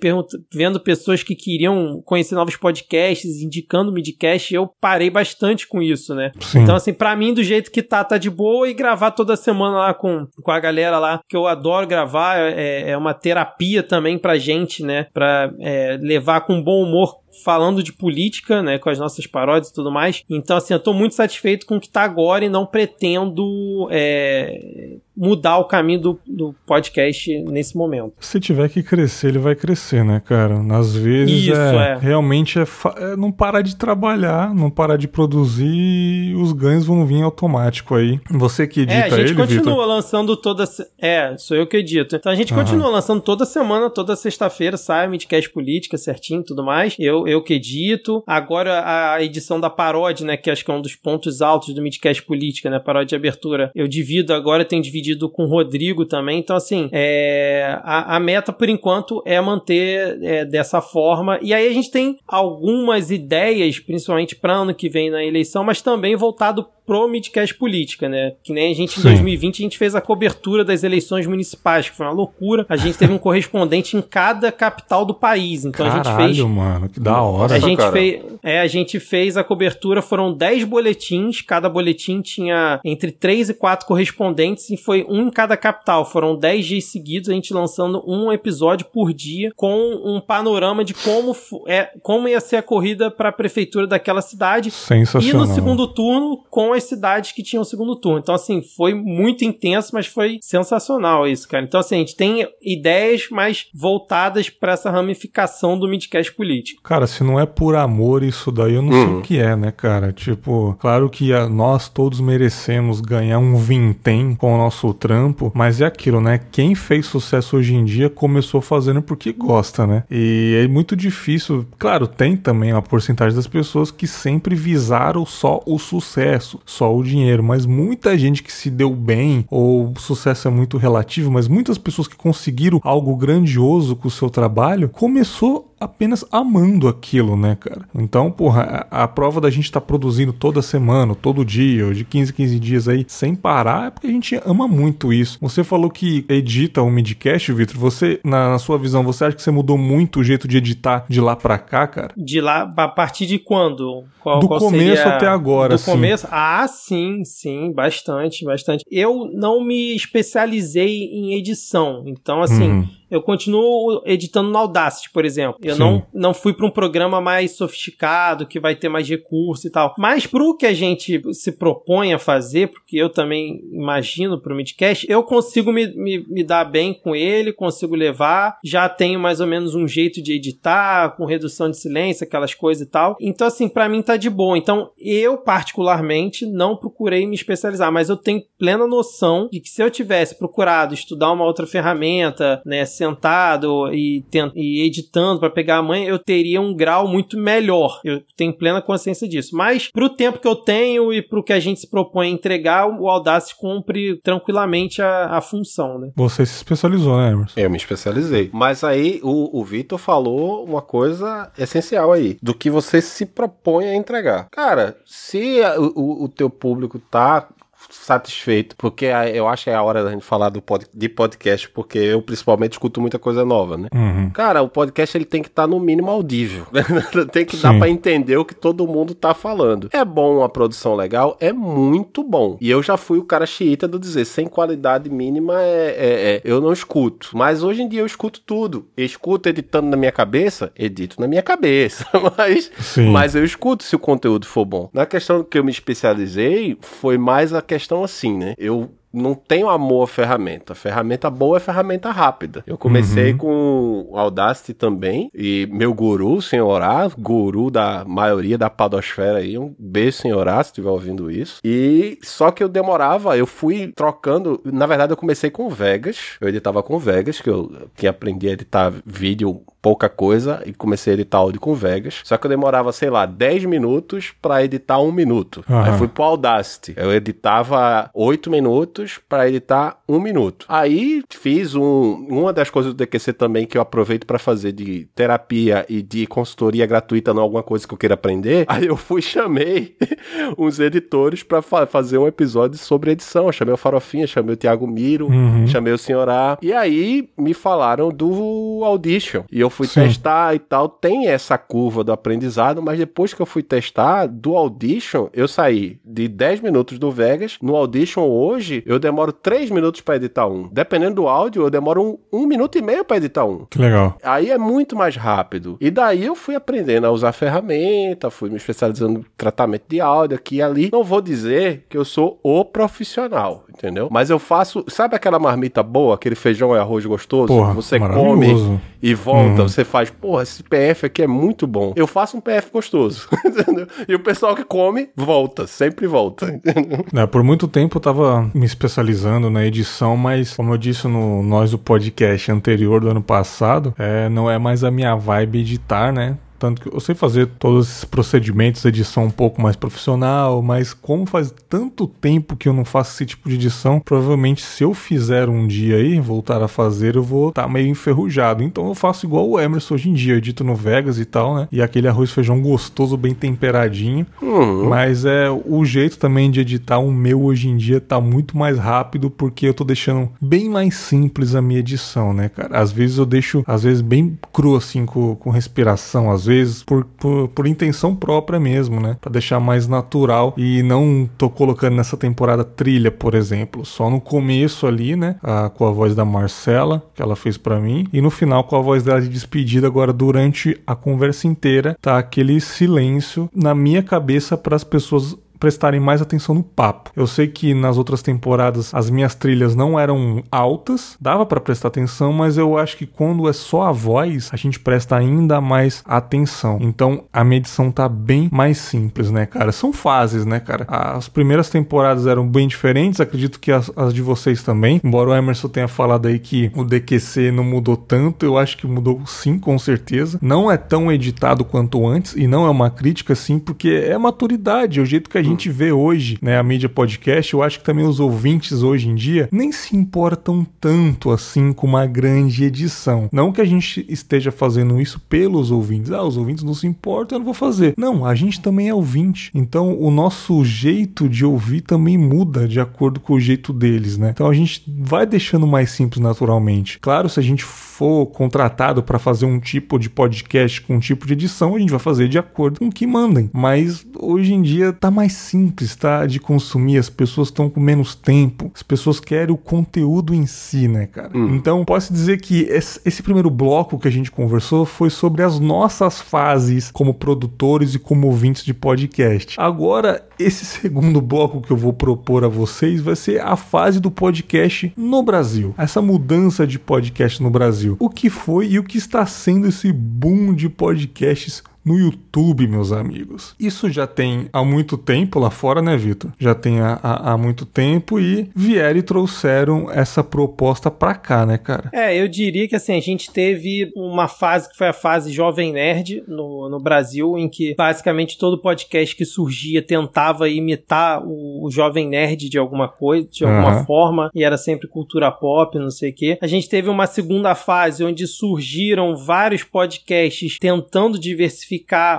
vendo pessoas que queriam conhecer novos podcasts, indicando o Midcast, eu parei bastante com isso, né? Sim. Então, assim, para mim, do jeito que tá, tá de boa, e gravar toda semana lá com, com a galera lá, que eu adoro gravar, é, é uma terapia também pra gente, né? Pra é, levar com bom humor falando de política, né, com as nossas paródias e tudo mais. Então, assim, eu tô muito satisfeito com o que tá agora e não pretendo é, mudar o caminho do, do podcast nesse momento. Se tiver que crescer, ele vai crescer, né, cara? Às vezes Isso, é, é. realmente é, é, não parar de trabalhar, não parar de produzir, os ganhos vão vir automático aí. Você que edita é, a gente ele, continua Victor? lançando toda. É, sou eu que edito. Então a gente continua lançando toda semana, toda sexta-feira, sai Midcast Política certinho tudo mais. Eu, eu que edito. Agora a edição da paródia, né? Que acho que é um dos pontos altos do Midcast Política, né? Paródia de abertura. Eu divido agora, tenho dividido com o Rodrigo também. Então, assim, é, a, a meta por enquanto é manter é, dessa forma. E aí a gente tem algumas ideias, principalmente para ano que vem na eleição, mas também voltado pro Midcast Política, né? Que nem a gente em Sim. 2020 a gente fez a cobertura das eleições municipais, que foi uma loucura. A gente teve um correspondente em cada capital do país. Então a gente fez Caralho, mano, que da hora. a gente, cara. fez, é, a gente fez a cobertura, foram 10 boletins, cada boletim tinha entre 3 e 4 correspondentes e foi um em cada capital. Foram 10 dias seguidos, a gente lançando um episódio por dia com um panorama de como, é, como ia ser a corrida para a prefeitura daquela cidade. E Sensacional. no segundo turno, com as cidades que tinham o segundo turno. Então, assim, foi muito intenso, mas foi sensacional isso, cara. Então, assim, a gente tem ideias mais voltadas para essa ramificação do midcast político. Cara, se não é por amor isso daí, eu não sei Uhum. o que é, né, cara? Tipo, claro que a- nós todos merecemos ganhar um vintém com o nosso trampo, mas é aquilo, né? Quem fez sucesso hoje em dia começou fazendo porque gosta, né? E é muito difícil. Claro, tem também uma porcentagem das pessoas que sempre visaram só o sucesso, só o dinheiro, mas muita gente que se deu bem, ou o sucesso é muito relativo, mas muitas pessoas que conseguiram algo grandioso com o seu trabalho, começou apenas amando aquilo, né, cara? Então, porra, a, a prova da gente estar produzindo toda semana, todo dia, ou de 15 em 15 dias aí, sem parar, é porque a gente ama muito isso. Você falou que edita o midcast, Vitor. Você, na, na sua visão, você acha que você mudou muito o jeito de editar de lá pra cá, cara? De lá, a partir de quando? Qual, Do qual começo seria- até agora, Do assim. começo? Ah, sim, sim, bastante, bastante. Eu não me especializei em edição, então, assim. Uhum. Eu continuo editando no Audacity, por exemplo. Eu Sim. não, não fui para um programa mais sofisticado, que vai ter mais recurso e tal. Mas pro que a gente se propõe a fazer, porque eu também imagino pro Midcast, eu consigo me, me, me dar bem com ele, consigo levar. Já tenho mais ou menos um jeito de editar, com redução de silêncio, aquelas coisas e tal. Então, assim, para mim tá de boa. Então, eu, particularmente, não procurei me especializar, mas eu tenho plena noção de que se eu tivesse procurado estudar uma outra ferramenta, né, sentado e, tent- e editando para pegar a manha, eu teria um grau muito melhor. Eu tenho plena consciência disso. Mas pro tempo que eu tenho e pro que a gente se propõe a entregar, o Audacity cumpre tranquilamente a, a função, né? Você se especializou, né, Emerson? Eu me especializei. Mas aí o, o Vitor falou uma coisa essencial aí, do que você se propõe a entregar. Cara, se a- o, o teu público tá satisfeito, porque a- eu acho que é a hora da gente falar do pod, de podcast, porque eu principalmente escuto muita coisa nova, né? Uhum. Cara, o podcast ele tem que estar no mínimo audível. [laughs] tem que dar Sim. pra entender o que todo mundo tá falando. É bom uma produção legal? É muito bom. E eu já fui o cara xiita do dizer, sem qualidade mínima é, é- é- eu não escuto. Mas hoje em dia eu escuto tudo. Eu escuto editando na minha cabeça, edito na minha cabeça. [laughs] mas, Sim. mas eu escuto se o conteúdo for bom. Na questão que eu me especializei, foi mais a questão assim, né? Eu não tenho amor à ferramenta. Ferramenta boa é ferramenta rápida. Eu comecei com o Audacity também. E meu guru, senhor Horácio, guru da maioria da padosfera aí. Um beijo, senhor Horácio, se estiver ouvindo isso. E só que eu demorava, eu fui trocando. Na verdade, eu comecei com Vegas. Eu editava com Vegas, que eu tinha aprendido a editar vídeo pouca coisa e comecei a editar áudio com Vegas. Só que eu demorava, sei lá, 10 minutos pra editar um minuto. Aham. Aí fui pro Audacity. Eu editava 8 minutos pra editar um minuto. Aí fiz um, uma das coisas do DQC também que eu aproveito pra fazer de terapia e de consultoria gratuita, não alguma coisa que eu queira aprender. [laughs] Aí eu fui e chamei [laughs] uns editores pra fa- fazer um episódio sobre edição. Eu chamei o Farofinha, chamei o Thiago Miro, Uhum. chamei o Senhorá. E aí me falaram do Audition. E eu fui Sim. testar e tal. Tem essa curva do aprendizado, mas depois que eu fui testar, do Audition, eu saí de 10 minutos do Vegas. No Audition hoje, eu demoro 3 minutos pra editar um. Dependendo do áudio, eu demoro um, um minuto e meio pra editar um. Que legal. Aí é muito mais rápido. E daí eu fui aprendendo a usar ferramenta, fui me especializando em tratamento de áudio aqui e ali. Não vou dizer que eu sou o profissional. Entendeu? Mas eu faço, sabe aquela marmita boa, aquele feijão e arroz gostoso? Porra, você come e volta, Uhum. você faz, porra, esse PF aqui é muito bom. Eu faço um PF gostoso, [laughs] entendeu? E o pessoal que come, volta, sempre volta, entendeu? É, por muito tempo eu tava me especializando na edição, mas como eu disse no nós do podcast anterior do ano passado, é, não é mais a minha vibe editar, né? Tanto que eu sei fazer todos esses procedimentos, edição um pouco mais profissional, mas como faz tanto tempo que eu não faço esse tipo de edição, provavelmente se eu fizer um dia aí, voltar a fazer, eu vou estar meio enferrujado. Então eu faço igual o Emerson hoje em dia, eu edito no Vegas e tal, né? E aquele arroz feijão gostoso, bem temperadinho. Uhum. Mas é o jeito também de editar o meu hoje em dia tá muito mais rápido porque eu tô deixando bem mais simples a minha edição, né, cara? Às vezes eu deixo, às vezes bem cru assim com, com respiração, às vezes por, por, por intenção própria mesmo, né? Pra deixar mais natural e não tô colocando nessa temporada trilha, por exemplo, só no começo ali, né, a- com a voz da Marcela, que ela fez pra mim, e no final com a voz dela de despedida agora durante a conversa inteira, tá aquele silêncio na minha cabeça para as pessoas prestarem mais atenção no papo. Eu sei que nas outras temporadas as minhas trilhas não eram altas, dava pra prestar atenção, mas eu acho que quando é só a voz, a gente presta ainda mais atenção. Então a medição tá bem mais simples, né, cara? São fases, né, cara? As primeiras temporadas eram bem diferentes, acredito que as, as de vocês também. Embora o Emerson tenha falado aí que o DQC não mudou tanto, eu acho que mudou sim, com certeza. Não é tão editado quanto antes, e não é uma crítica, sim, porque é maturidade, é o jeito que a gente vê hoje, né, a mídia podcast. Eu acho que também os ouvintes hoje em dia nem se importam tanto assim com uma grande edição. Não que a gente esteja fazendo isso pelos ouvintes. Ah, os ouvintes não se importam, eu não vou fazer. Não, a gente também é ouvinte. Então o nosso jeito de ouvir também muda de acordo com o jeito deles, né? Então a gente vai deixando mais simples naturalmente. Claro, se a gente for contratado para fazer um tipo de podcast com um tipo de edição, a gente vai fazer de acordo com o que mandem. Mas hoje em dia tá mais simples, tá? De consumir, as pessoas estão com menos tempo, as pessoas querem o conteúdo em si, né, cara? Então, posso dizer que esse, esse primeiro bloco que a gente conversou foi sobre as nossas fases como produtores e como ouvintes de podcast. Agora, esse [laughs] segundo bloco que eu vou propor a vocês vai ser a fase do podcast no Brasil. Essa mudança de podcast no Brasil. O que foi e o que está sendo esse boom de podcasts no YouTube, meus amigos. Isso já tem há muito tempo lá fora, né, Vitor? Já tem há, há, há muito tempo e vieram e trouxeram essa proposta pra cá, né, cara? É, eu diria que assim, a gente teve uma fase que foi a fase Jovem Nerd no, no Brasil, em que basicamente todo podcast que surgia tentava imitar o, o Jovem Nerd de alguma coisa, de alguma Aham. forma, e era sempre cultura pop, não sei o quê. A gente teve uma segunda fase onde surgiram vários podcasts tentando diversificar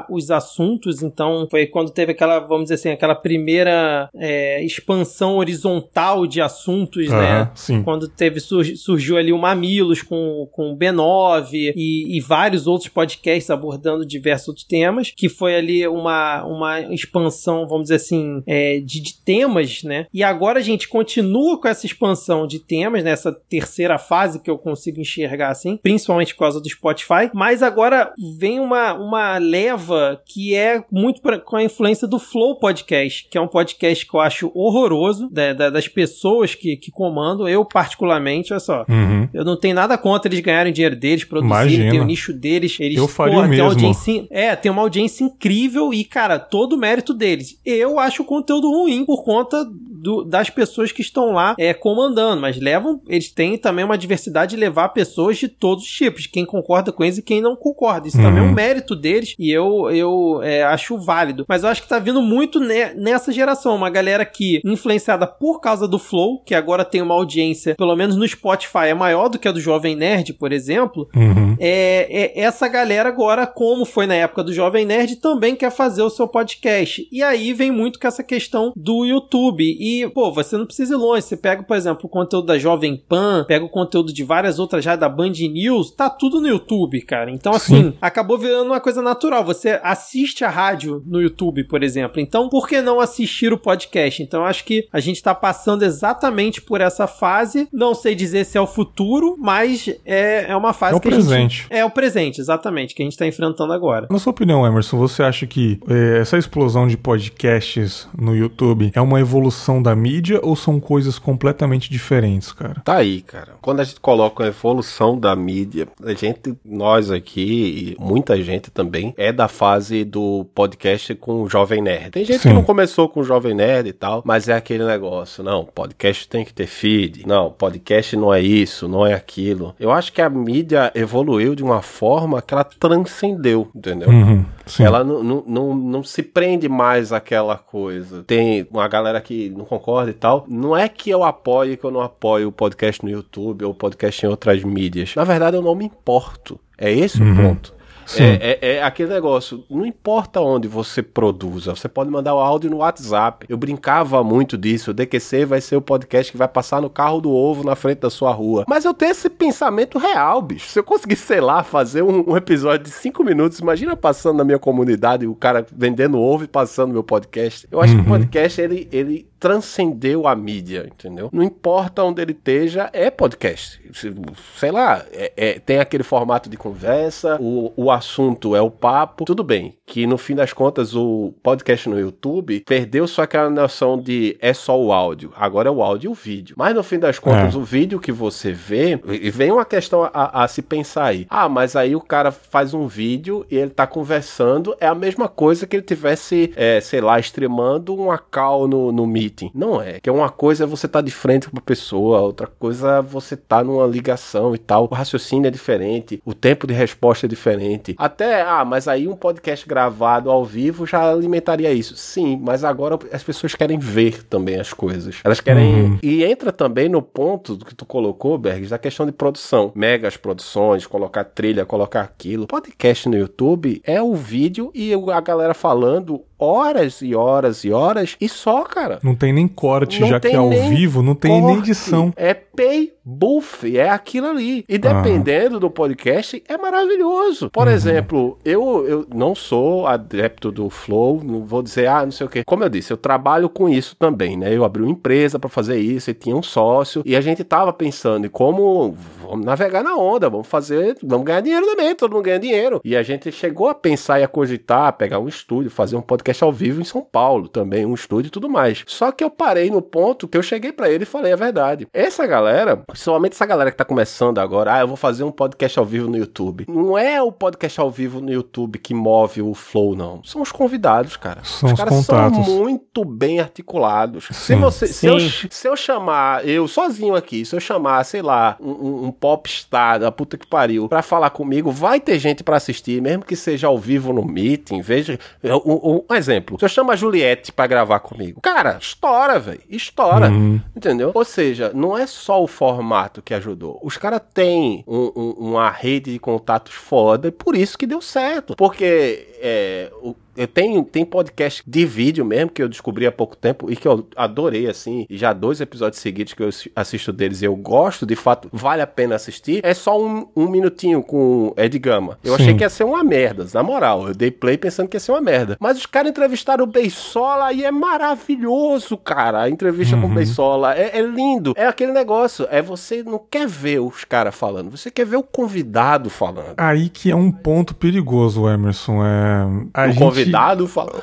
os assuntos, então foi quando teve aquela, vamos dizer assim, aquela primeira é, expansão horizontal de assuntos, né? Sim. Quando teve surgi- surgiu ali o Mamilos com, com o B9 e, e vários outros podcasts abordando diversos outros temas, que foi ali uma, uma expansão, vamos dizer assim, é, de, de temas, né? E agora a gente continua com essa expansão de temas, nessa terceira fase que eu consigo enxergar assim, principalmente por causa do Spotify, mas agora vem uma, uma leva que é muito pra- com a influência do Flow Podcast, que é um podcast que eu acho horroroso, da- da- das pessoas que, que comandam. Eu, particularmente, olha só, Uhum. eu não tenho nada contra eles ganharem dinheiro deles, produzirem, tem o nicho deles. Eles, Eu faria porra, o mesmo. audiência, é, tem uma audiência incrível e, cara, todo o mérito deles. Eu acho o conteúdo ruim por conta do- das pessoas que estão lá é, comandando, mas levam, eles têm também uma diversidade de levar pessoas de todos os tipos, quem concorda com eles e quem não concorda. Isso também é um Uhum. mérito deles e eu, eu é, acho válido. Mas eu acho que tá vindo muito ne- nessa geração, uma galera que, influenciada por causa do Flow, que agora tem uma audiência, pelo menos no Spotify, é maior do que a do Jovem Nerd, por exemplo, Uhum. é, é- essa galera agora, como foi na época do Jovem Nerd, também quer fazer o seu podcast. E aí vem muito com essa questão do YouTube. E, pô, você não precisa ir longe. Você pega, por exemplo, o conteúdo da Jovem Pan, pega o conteúdo de várias outras já da Band News, tá tudo no YouTube, cara. Então, assim, Sim. acabou virando uma coisa natural. Você assiste a rádio no YouTube, por exemplo. Então, por que não assistir o podcast? Então, acho que a gente tá passando exatamente por essa fase. Não sei dizer se é o futuro, mas é, é uma fase É o que a gente presente. é o presente, exatamente, que a gente tá enfrentando agora. Na sua opinião, Emerson, você acha que eh, essa explosão de podcasts no YouTube é uma evolução da mídia ou são coisas completamente diferentes, cara? Tá aí, cara. Quando a gente coloca a evolução da mídia, a gente, nós aqui, e muita gente também, é da fase do podcast com o Jovem Nerd. Tem gente Sim. que não começou com o Jovem Nerd e tal, mas é aquele negócio, não, podcast tem que ter feed, não, podcast não é isso, não é aquilo. Eu acho que a mídia evoluiu de uma forma que ela transcendeu, entendeu? Uhum. Ela não, não, não, não, se prende mais àquela coisa. Tem uma galera que não concorda e tal. Não é que eu apoie que eu não apoio o podcast no YouTube ou o podcast em outras mídias. Na verdade, eu não me importo. É esse uhum. o ponto. É, é, é, aquele negócio, não importa onde você produza, você pode mandar o áudio no WhatsApp. Eu brincava muito disso. O DQC vai ser o podcast que vai passar no carro do ovo na frente da sua rua. Mas eu tenho esse pensamento real, bicho. Se eu conseguir, sei lá, fazer um, um episódio de cinco minutos, imagina passando na minha comunidade, o cara vendendo ovo e passando meu podcast. Eu acho uhum. que o uhum. podcast ele, ele transcendeu a mídia, entendeu? Não importa onde ele esteja, é podcast. Sei lá, é, é, tem aquele formato de conversa, o, o assunto é o papo, tudo bem. Que no fim das contas o podcast no YouTube perdeu só aquela noção de é só o áudio, agora é o áudio e o vídeo. Mas no fim das contas, é. o vídeo que você vê, e vem uma questão a, a, se pensar aí. Ah, mas aí o cara faz um vídeo e ele tá conversando, é a mesma coisa que ele tivesse, é, sei lá, streamando uma call no, no Meet meeting. Não é. Que é uma coisa é você tá de frente com a pessoa, outra coisa é você tá numa ligação e tal. O raciocínio é diferente, o tempo de resposta é diferente. Até, ah, mas aí um podcast gravado ao vivo já alimentaria isso. Sim, mas agora as pessoas querem ver também as coisas. Elas querem. Uhum. E entra também no ponto que tu colocou, Bergs, da questão de produção. Megas produções, colocar trilha, colocar aquilo. Podcast no YouTube é o vídeo e a galera falando horas e horas e horas e só, cara. Não tem nem corte, não já que é ao vivo, não tem corte, nem edição. É pay buff, é aquilo ali. E dependendo ah. do podcast, é maravilhoso. Por uhum. exemplo, eu, eu não sou adepto do Flow, não vou dizer, ah, não sei o quê. Como eu disse, eu trabalho com isso também, né? Eu abri uma empresa para fazer isso e tinha um sócio. E a gente tava pensando em como vamos navegar na onda, vamos fazer, vamos ganhar dinheiro também, todo mundo ganha dinheiro. E a gente chegou a pensar e a cogitar, pegar um estúdio, fazer um podcast ao vivo em São Paulo também, um estúdio e tudo mais. Só que eu parei no ponto que eu cheguei para ele e falei a verdade. Essa galera, principalmente essa galera que tá começando agora, ah, eu vou fazer um podcast ao vivo no YouTube. Não é o podcast ao vivo no YouTube que move o flow, não. São os convidados, cara. São os, os caras contatos. são muito bem articulados. Sim. Se, você, se, eu, se eu chamar, eu sozinho aqui, se eu chamar, sei lá, um, um popstar da puta que pariu pra falar comigo, vai ter gente para assistir, mesmo que seja ao vivo no meeting. Veja, um, um exemplo. Se eu chamo a Juliette para gravar comigo, cara, estoura, velho. Estoura. Uhum. Entendeu? Ou seja, não é só o formato que ajudou. Os caras têm um, um, uma rede de contatos foda e por isso que deu certo. Porque é, o, eu tenho tem podcast de vídeo mesmo que eu descobri há pouco tempo e que eu adorei assim, e já dois episódios seguidos que eu assisto deles e eu gosto, de fato, vale a pena assistir. É só um, um minutinho com Ed Gama. Eu Sim. achei que ia ser uma merda, na moral. Eu dei play pensando que ia ser uma merda. Mas os caras entrevistaram o Beisola e é maravilhoso, cara. A entrevista uhum. com o uhum. Beisola é, é lindo. É aquele negócio, é você não quer ver os caras falando, você quer ver o convidado falando. Aí que é um ponto perigoso, Emerson. É a o gente convidado fala.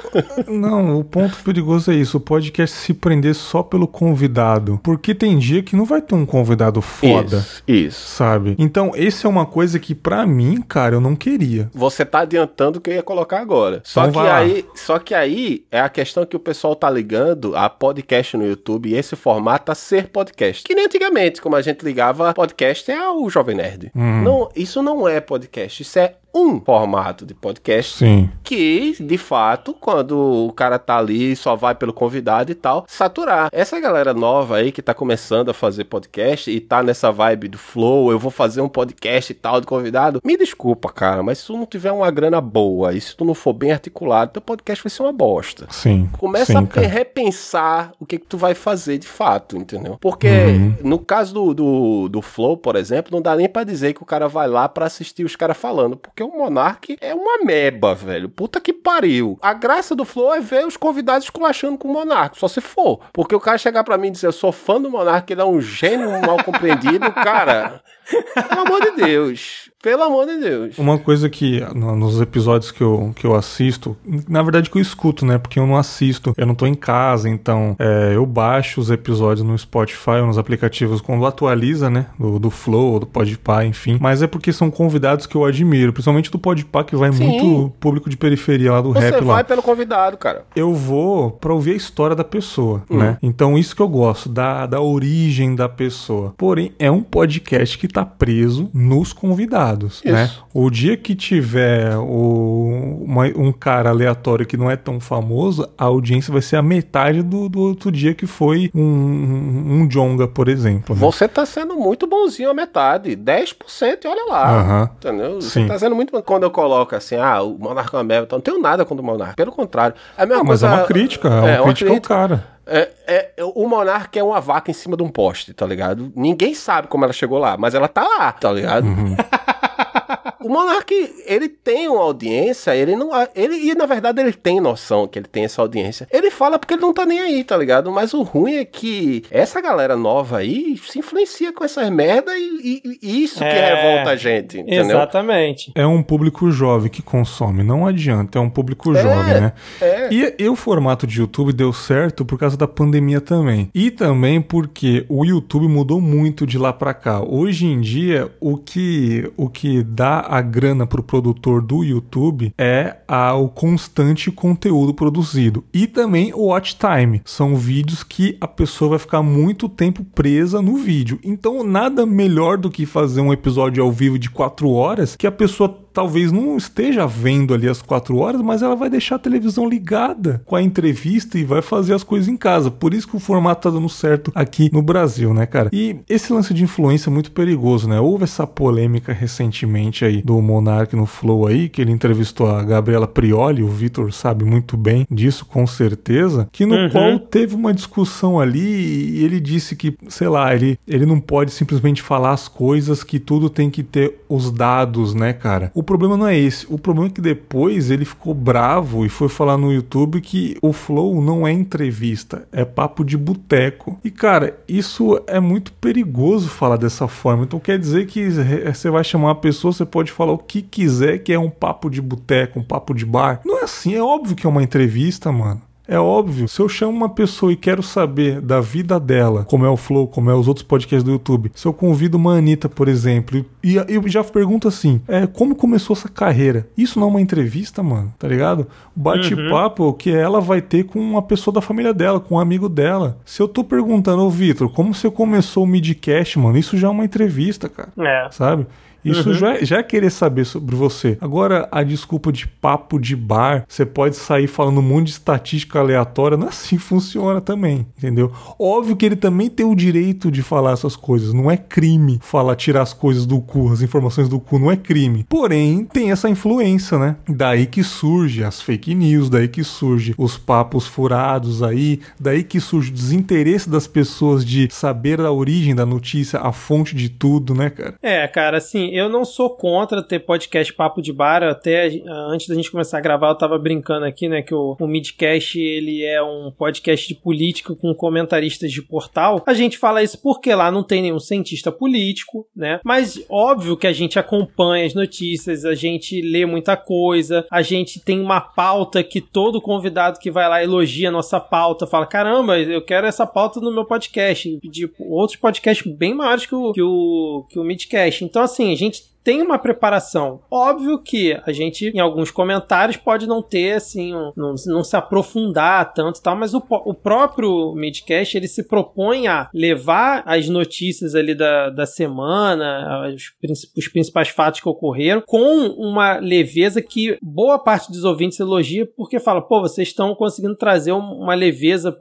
Não, o ponto perigoso é isso. O podcast se prender só pelo convidado. Porque tem dia que não vai ter um convidado foda. Isso. isso. Sabe? Então, esse é uma coisa que, para mim, cara, eu não queria. Você tá adiantando o que eu ia colocar agora. Só então que aí, só que aí é a questão que o pessoal tá ligando a podcast no YouTube e esse formato a ser podcast. Que nem antigamente, como a gente ligava podcast é o Jovem Nerd. Uhum. Não, isso não é podcast, isso é um formato de podcast Sim. que, de fato, quando o cara tá ali, só vai pelo convidado e tal, saturar. Essa galera nova aí que tá começando a fazer podcast e tá nessa vibe do flow, eu vou fazer um podcast e tal de convidado, me desculpa, cara, mas se tu não tiver uma grana boa e se tu não for bem articulado, teu podcast vai ser uma bosta. Sim. Começa sim, a repensar o que que tu vai fazer de fato, entendeu? Porque uhum. no caso do, do, do flow, por exemplo, não dá nem para dizer que o cara vai lá para assistir os caras falando, porque porque o Monark é uma meba, velho. Puta que pariu. A graça do Flow é ver os convidados esculachando com o Monark, só se for. Porque o cara chegar para mim e dizer, eu sou fã do Monark, ele é um gênio mal compreendido, cara. [laughs] Pelo amor de Deus. Pelo amor de Deus. Uma coisa que nos episódios que eu, que eu assisto, na verdade que eu escuto, né? Porque eu não assisto, eu não tô em casa, então é, eu baixo os episódios no Spotify ou nos aplicativos quando atualiza, né? Do, do Flow, do Podpah, enfim. Mas é porque são convidados que eu admiro, principalmente do Podpah, que vai Sim. muito público de periferia lá do Você rap lá. Você vai pelo convidado, cara. Eu vou pra ouvir a história da pessoa, hum. né? Então isso que eu gosto, da, da origem da pessoa. Porém, é um podcast que tá preso nos convidados dados, né? O dia que tiver o, uma, um cara aleatório que não é tão famoso, a audiência vai ser a metade do, do outro dia que foi um, um, um Jonga, por exemplo. Né? Você tá sendo muito bonzinho a metade, 10% e olha lá. Uhum. Entendeu? Você Sim. tá sendo muito Quando eu coloco assim, ah, o Monarca é então não tenho nada contra o Monarca, pelo contrário. É a mesma ah, coisa, mas é uma crítica, é, uma, é, uma crítica ao cara. É, é, o monarca é uma vaca em cima de um poste, tá ligado? Ninguém sabe como ela chegou lá, mas ela tá lá, tá ligado? Uhum. [laughs] o Monark, ele tem uma audiência, ele não. Ele, e na verdade ele tem noção que ele tem essa audiência. Ele fala porque ele não tá nem aí, tá ligado? Mas o ruim é que essa galera nova aí se influencia com essas merda e, e, e isso é, que revolta a gente, entendeu? Exatamente. É um público jovem que consome, não adianta, é um público é, jovem, né? É. E, e o formato de YouTube deu certo por causa da pandemia também. E também porque o YouTube mudou muito de lá para cá. Hoje em dia, o que, o que dá a grana para o produtor do YouTube é o constante conteúdo produzido e também o watch time. São vídeos que a pessoa vai ficar muito tempo presa no vídeo. Então, nada melhor do que fazer um episódio ao vivo de 4 horas que a pessoa talvez não esteja vendo ali as quatro horas, mas ela vai deixar a televisão ligada com a entrevista e vai fazer as coisas em casa. Por isso que o formato tá dando certo aqui no Brasil, né, cara? E esse lance de influência é muito perigoso, né? Houve essa polêmica recentemente aí do Monark no Flow aí, que ele entrevistou a Gabriela Prioli, o Vitor sabe muito bem disso, com certeza, que no uhum. qual teve uma discussão ali e ele disse que, sei lá, ele, ele não pode simplesmente falar as coisas, que tudo tem que ter os dados, né, cara? O problema não é esse. O problema é que depois ele ficou bravo e foi falar no YouTube que o Flow não é entrevista, é papo de boteco. E cara, isso é muito perigoso falar dessa forma. Então quer dizer que você vai chamar uma pessoa, você pode falar o que quiser que é um papo de boteco, um papo de bar. Não é assim, é óbvio que é uma entrevista, mano. É óbvio, se eu chamo uma pessoa e quero saber da vida dela, como é o Flow, como é os outros podcasts do YouTube, se eu convido uma Anitta, por exemplo, e eu já pergunto assim, é, como começou essa carreira? Isso não é uma entrevista, mano, tá ligado? Bate-papo uhum. que ela vai ter com uma pessoa da família dela, com um amigo dela. Se eu tô perguntando, ô Vitor, como você começou o midcast, mano, isso já é uma entrevista, cara. É. Sabe? Isso uhum. já, é, já é querer saber sobre você. Agora, a desculpa de papo de bar, você pode sair falando um monte de estatística aleatória, não é assim funciona também, entendeu? Óbvio que ele também tem o direito de falar essas coisas, não é crime falar, tirar as coisas do cu, as informações do cu, não é crime. Porém, tem essa influência, né? Daí que surge as fake news, daí que surge os papos furados aí, daí que surge o desinteresse das pessoas de saber a origem da notícia, a fonte de tudo, né, cara? É, cara, assim, eu não sou contra ter podcast Papo de Bar. Até antes da gente começar a gravar, eu tava brincando aqui, né? Que o, o Midcast ele é um podcast de política com comentaristas de portal. A gente fala isso porque lá não tem nenhum cientista político, né? Mas óbvio que a gente acompanha as notícias, a gente lê muita coisa, a gente tem uma pauta que todo convidado que vai lá elogia a nossa pauta, fala: caramba, eu quero essa pauta no meu podcast. Pedir outros podcasts bem maiores que o, que o, que o Midcast. Então, assim, gente tem uma preparação. Óbvio que a gente, em alguns comentários, pode não ter, assim, um, não, não, se aprofundar tanto e tal, mas o, o próprio Midcast, ele se propõe a levar as notícias ali da, da semana, os, os principais fatos que ocorreram, com uma leveza que boa parte dos ouvintes elogia, porque fala, pô, vocês estão conseguindo trazer uma leveza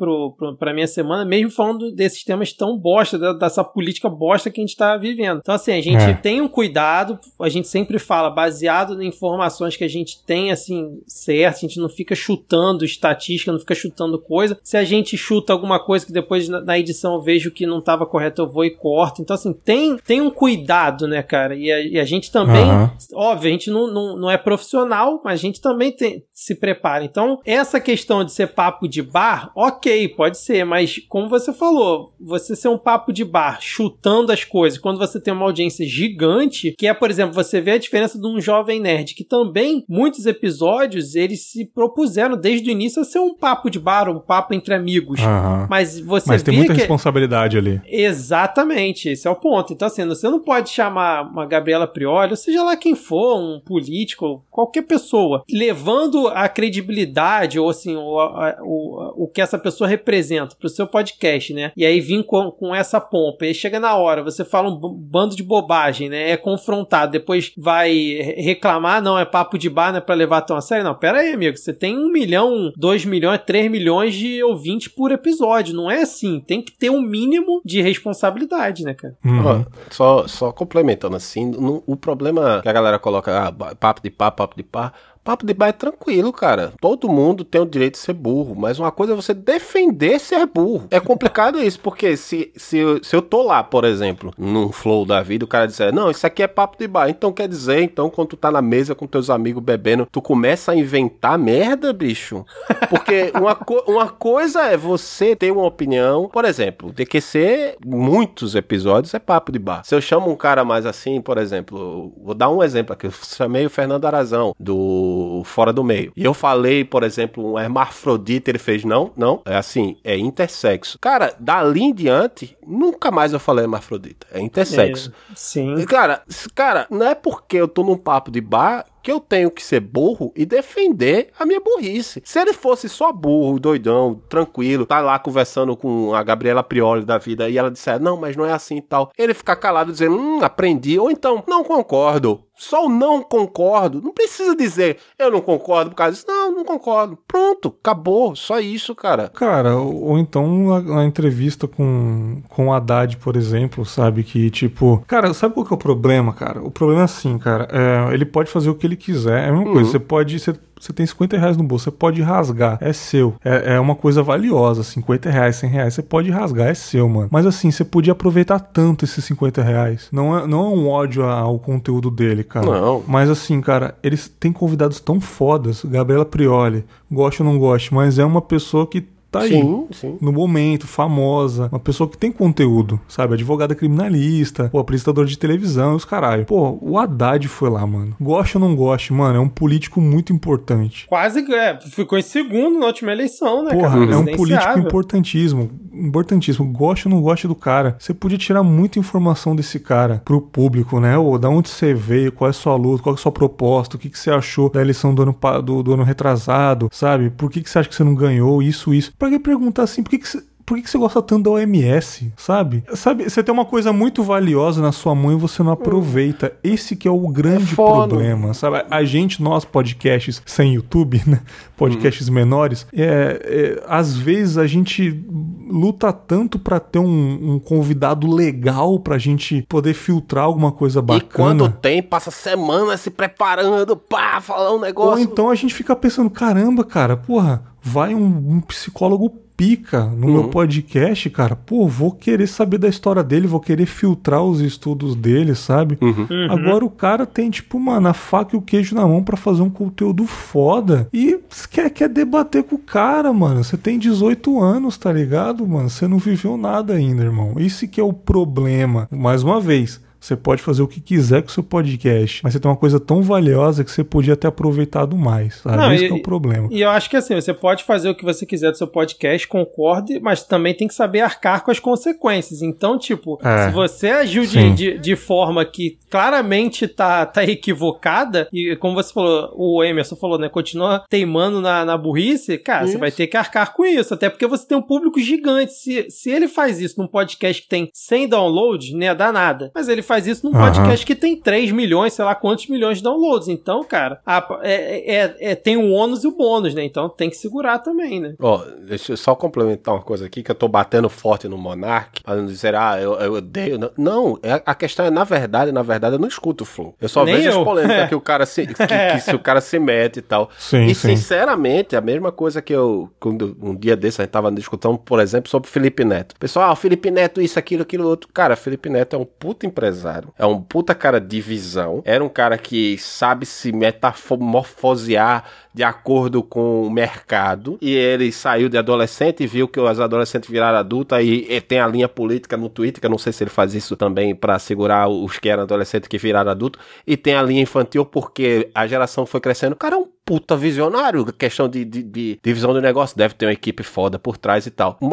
pra minha semana, mesmo falando desses temas tão bosta, dessa política bosta que a gente tá vivendo. Então, assim, a gente é. tem um cuidado a gente sempre fala, baseado em informações que a gente tem, assim, certo, a gente não fica chutando estatística, não fica chutando coisa. Se a gente chuta alguma coisa que depois na edição eu vejo que não estava correto, eu vou e corto. Então, assim, tem, tem um cuidado, né, cara? E a, e a gente também, uhum. óbvio, a gente não, não, não é profissional, mas a gente também tem, se prepara. Então, essa questão de ser papo de bar, ok, pode ser, mas como você falou, você ser um papo de bar chutando as coisas, quando você tem uma audiência gigante, que é por exemplo, você vê a diferença de um jovem nerd, que também, muitos episódios, eles se propuseram desde o início a ser um papo de bar, um papo entre amigos. Aham. Mas você Mas tem muita que... responsabilidade ali. Exatamente, esse é o ponto. Então, assim, você não pode chamar uma Gabriela Prioli, ou seja lá quem for, um político, qualquer pessoa, levando a credibilidade ou assim, o, a- o, o que essa pessoa representa pro seu podcast, né? E aí vir com, com essa pompa. E aí chega na hora, você fala um bando de bobagem, né? É confrontado, depois vai re- reclamar, não, é papo de bar, não é pra levar tão a sério. Não, pera aí, amigo, você tem um milhão, dois milhões, três milhões de ouvintes por episódio. Não é assim. Tem que ter um mínimo de responsabilidade, né, cara? Uhum. Só, só complementando assim, no- o problema que a galera coloca, ah, papo de pá, papo de pá. Papo de bar é tranquilo, cara. Todo mundo tem o direito de ser burro, mas uma coisa é você defender ser burro. É complicado [laughs] isso, porque se, se, eu, se eu tô lá, por exemplo, num flow da vida, o cara disser, não, isso aqui é papo de bar. Então quer dizer, então, quando tu tá na mesa com teus amigos bebendo, tu começa a inventar merda, bicho? Porque uma, co- uma coisa é você ter uma opinião, por exemplo, DQC, muitos episódios é papo de bar. Se eu chamo um cara mais assim, por exemplo, vou dar um exemplo aqui, eu chamei o Fernando Arazão, do Fora do Meio. E eu falei, por exemplo, um hermafrodita, ele fez, não, não, é assim, é intersexo. Cara, dali em diante, nunca mais eu falei hermafrodita, é intersexo. É, sim. Cara, cara, não é porque eu tô num papo de bar que eu tenho que ser burro e defender a minha burrice. Se ele fosse só burro, doidão, tranquilo, tá lá conversando com a Gabriela Prioli da vida e ela disser, não, mas não é assim e tal. Ele ficar calado dizendo, hum, aprendi, ou então, não concordo. Só o não concordo. Não precisa dizer, eu não concordo por causa disso. Não, não concordo. Pronto, acabou. Só isso, cara. Cara, ou, ou então a, a entrevista com, com o Haddad, por exemplo, sabe? Que tipo. Cara, sabe qual que é o problema, cara? O problema é assim, cara. é, ele pode fazer o que ele quiser. É a mesma coisa. Você pode. Você, você tem 50 reais no bolso, você pode rasgar. É seu. É, é uma coisa valiosa. 50 reais, 100 reais, você pode rasgar. É seu, mano. Mas assim, você podia aproveitar tanto esses 50 reais. Não é, não é um ódio ao conteúdo dele, cara. Não. Mas assim, cara, eles têm convidados tão fodas. Gabriela Prioli, goste ou não goste, mas é uma pessoa que tá aí. Sim, sim. No momento, famosa, uma pessoa que tem conteúdo, sabe? Advogada criminalista, pô, apresentador de televisão, e os caralho. Pô, o Haddad foi lá, mano. Goste ou não goste, mano, é um político muito importante. Quase é, ficou em segundo na última eleição, né, Porra, cara? é um político importantíssimo. Importantíssimo. Goste ou não goste do cara. Você podia tirar muita informação desse cara pro público, né? Ou da onde você veio, qual é a sua luta, qual é a sua proposta, o que, que você achou da eleição do ano, do, do ano retrasado, sabe? Por que, que você acha que você não ganhou? Isso, isso. Que perguntar assim? Por que, que. Por que, que você gosta tanto da OMS, sabe? Sabe, você tem uma coisa muito valiosa na sua mão e você não aproveita. Esse que é o grande foda. problema, sabe? A gente, nós podcasts sem YouTube, [laughs] né? Podcasts menores, é, é, às vezes a gente luta tanto pra ter um, um convidado legal pra gente poder filtrar alguma coisa E bacana. quando tem, passa semana se preparando, pá, falar um negócio. Ou então a gente fica pensando, caramba, cara, porra, vai um, um psicólogo pica no Uhum. meu podcast, cara. Pô, vou querer saber da história dele, vou querer filtrar os estudos dele, sabe? Uhum. Agora o cara tem, tipo, mano, a faca e o queijo na mão pra fazer um conteúdo foda. E quer, quer debater com o cara, mano. Você tem 18 anos, tá ligado, mano? Você não viveu nada ainda, irmão. Esse que é o problema. Mais uma vez. Você pode fazer o que quiser com o seu podcast, mas você tem uma coisa tão valiosa que você podia ter aproveitado mais, sabe? Não, Esse e- que é o problema. E eu acho que assim, você pode fazer o que você quiser do seu podcast, concorde, mas também tem que saber arcar com as consequências. Então, tipo, É. se você agiu de, de, de forma que claramente tá, tá equivocada, e como você falou, o Emerson falou, né? Continua teimando na, na burrice, cara, você Isso. vai ter que arcar com isso. Até porque você tem um público gigante. Se, se ele faz isso num podcast que tem 100 downloads, não ia dar nada. Mas ele faz isso num Aham. podcast que tem 3 milhões, sei lá quantos milhões de downloads. Então, cara, a- é, é- é- tem o ônus e o bônus, né? Então tem que segurar também, né? Ó, deixa eu só complementar uma coisa aqui, que eu tô batendo forte no Monark, pra não dizer, ah, eu, eu odeio. Não, é- a questão é, na verdade, na verdade, eu não escuto o Flow. Eu só Nem vejo eu. as polêmicas que o cara se, que, que [laughs] se o cara se mete e tal. Sim, e sim. sinceramente, a mesma coisa que eu, quando um dia desse a gente tava discutindo, por exemplo, sobre o Felipe Neto. Pessoal, ah, o Felipe Neto, isso, aquilo, aquilo, outro. Cara, Felipe Neto é um puta empresário. Empresário, é um puta cara de visão, era um cara que sabe se metamorfosear de acordo com o mercado. E ele saiu de adolescente e viu que os adolescentes viraram adultos. Aí e tem a linha política no Twitter, que eu não sei se ele faz isso também para segurar os que eram adolescentes que viraram adultos. E tem a linha infantil porque a geração foi crescendo. O cara é um puta visionário, questão de, de, de divisão do negócio, deve ter uma equipe foda por trás e tal. O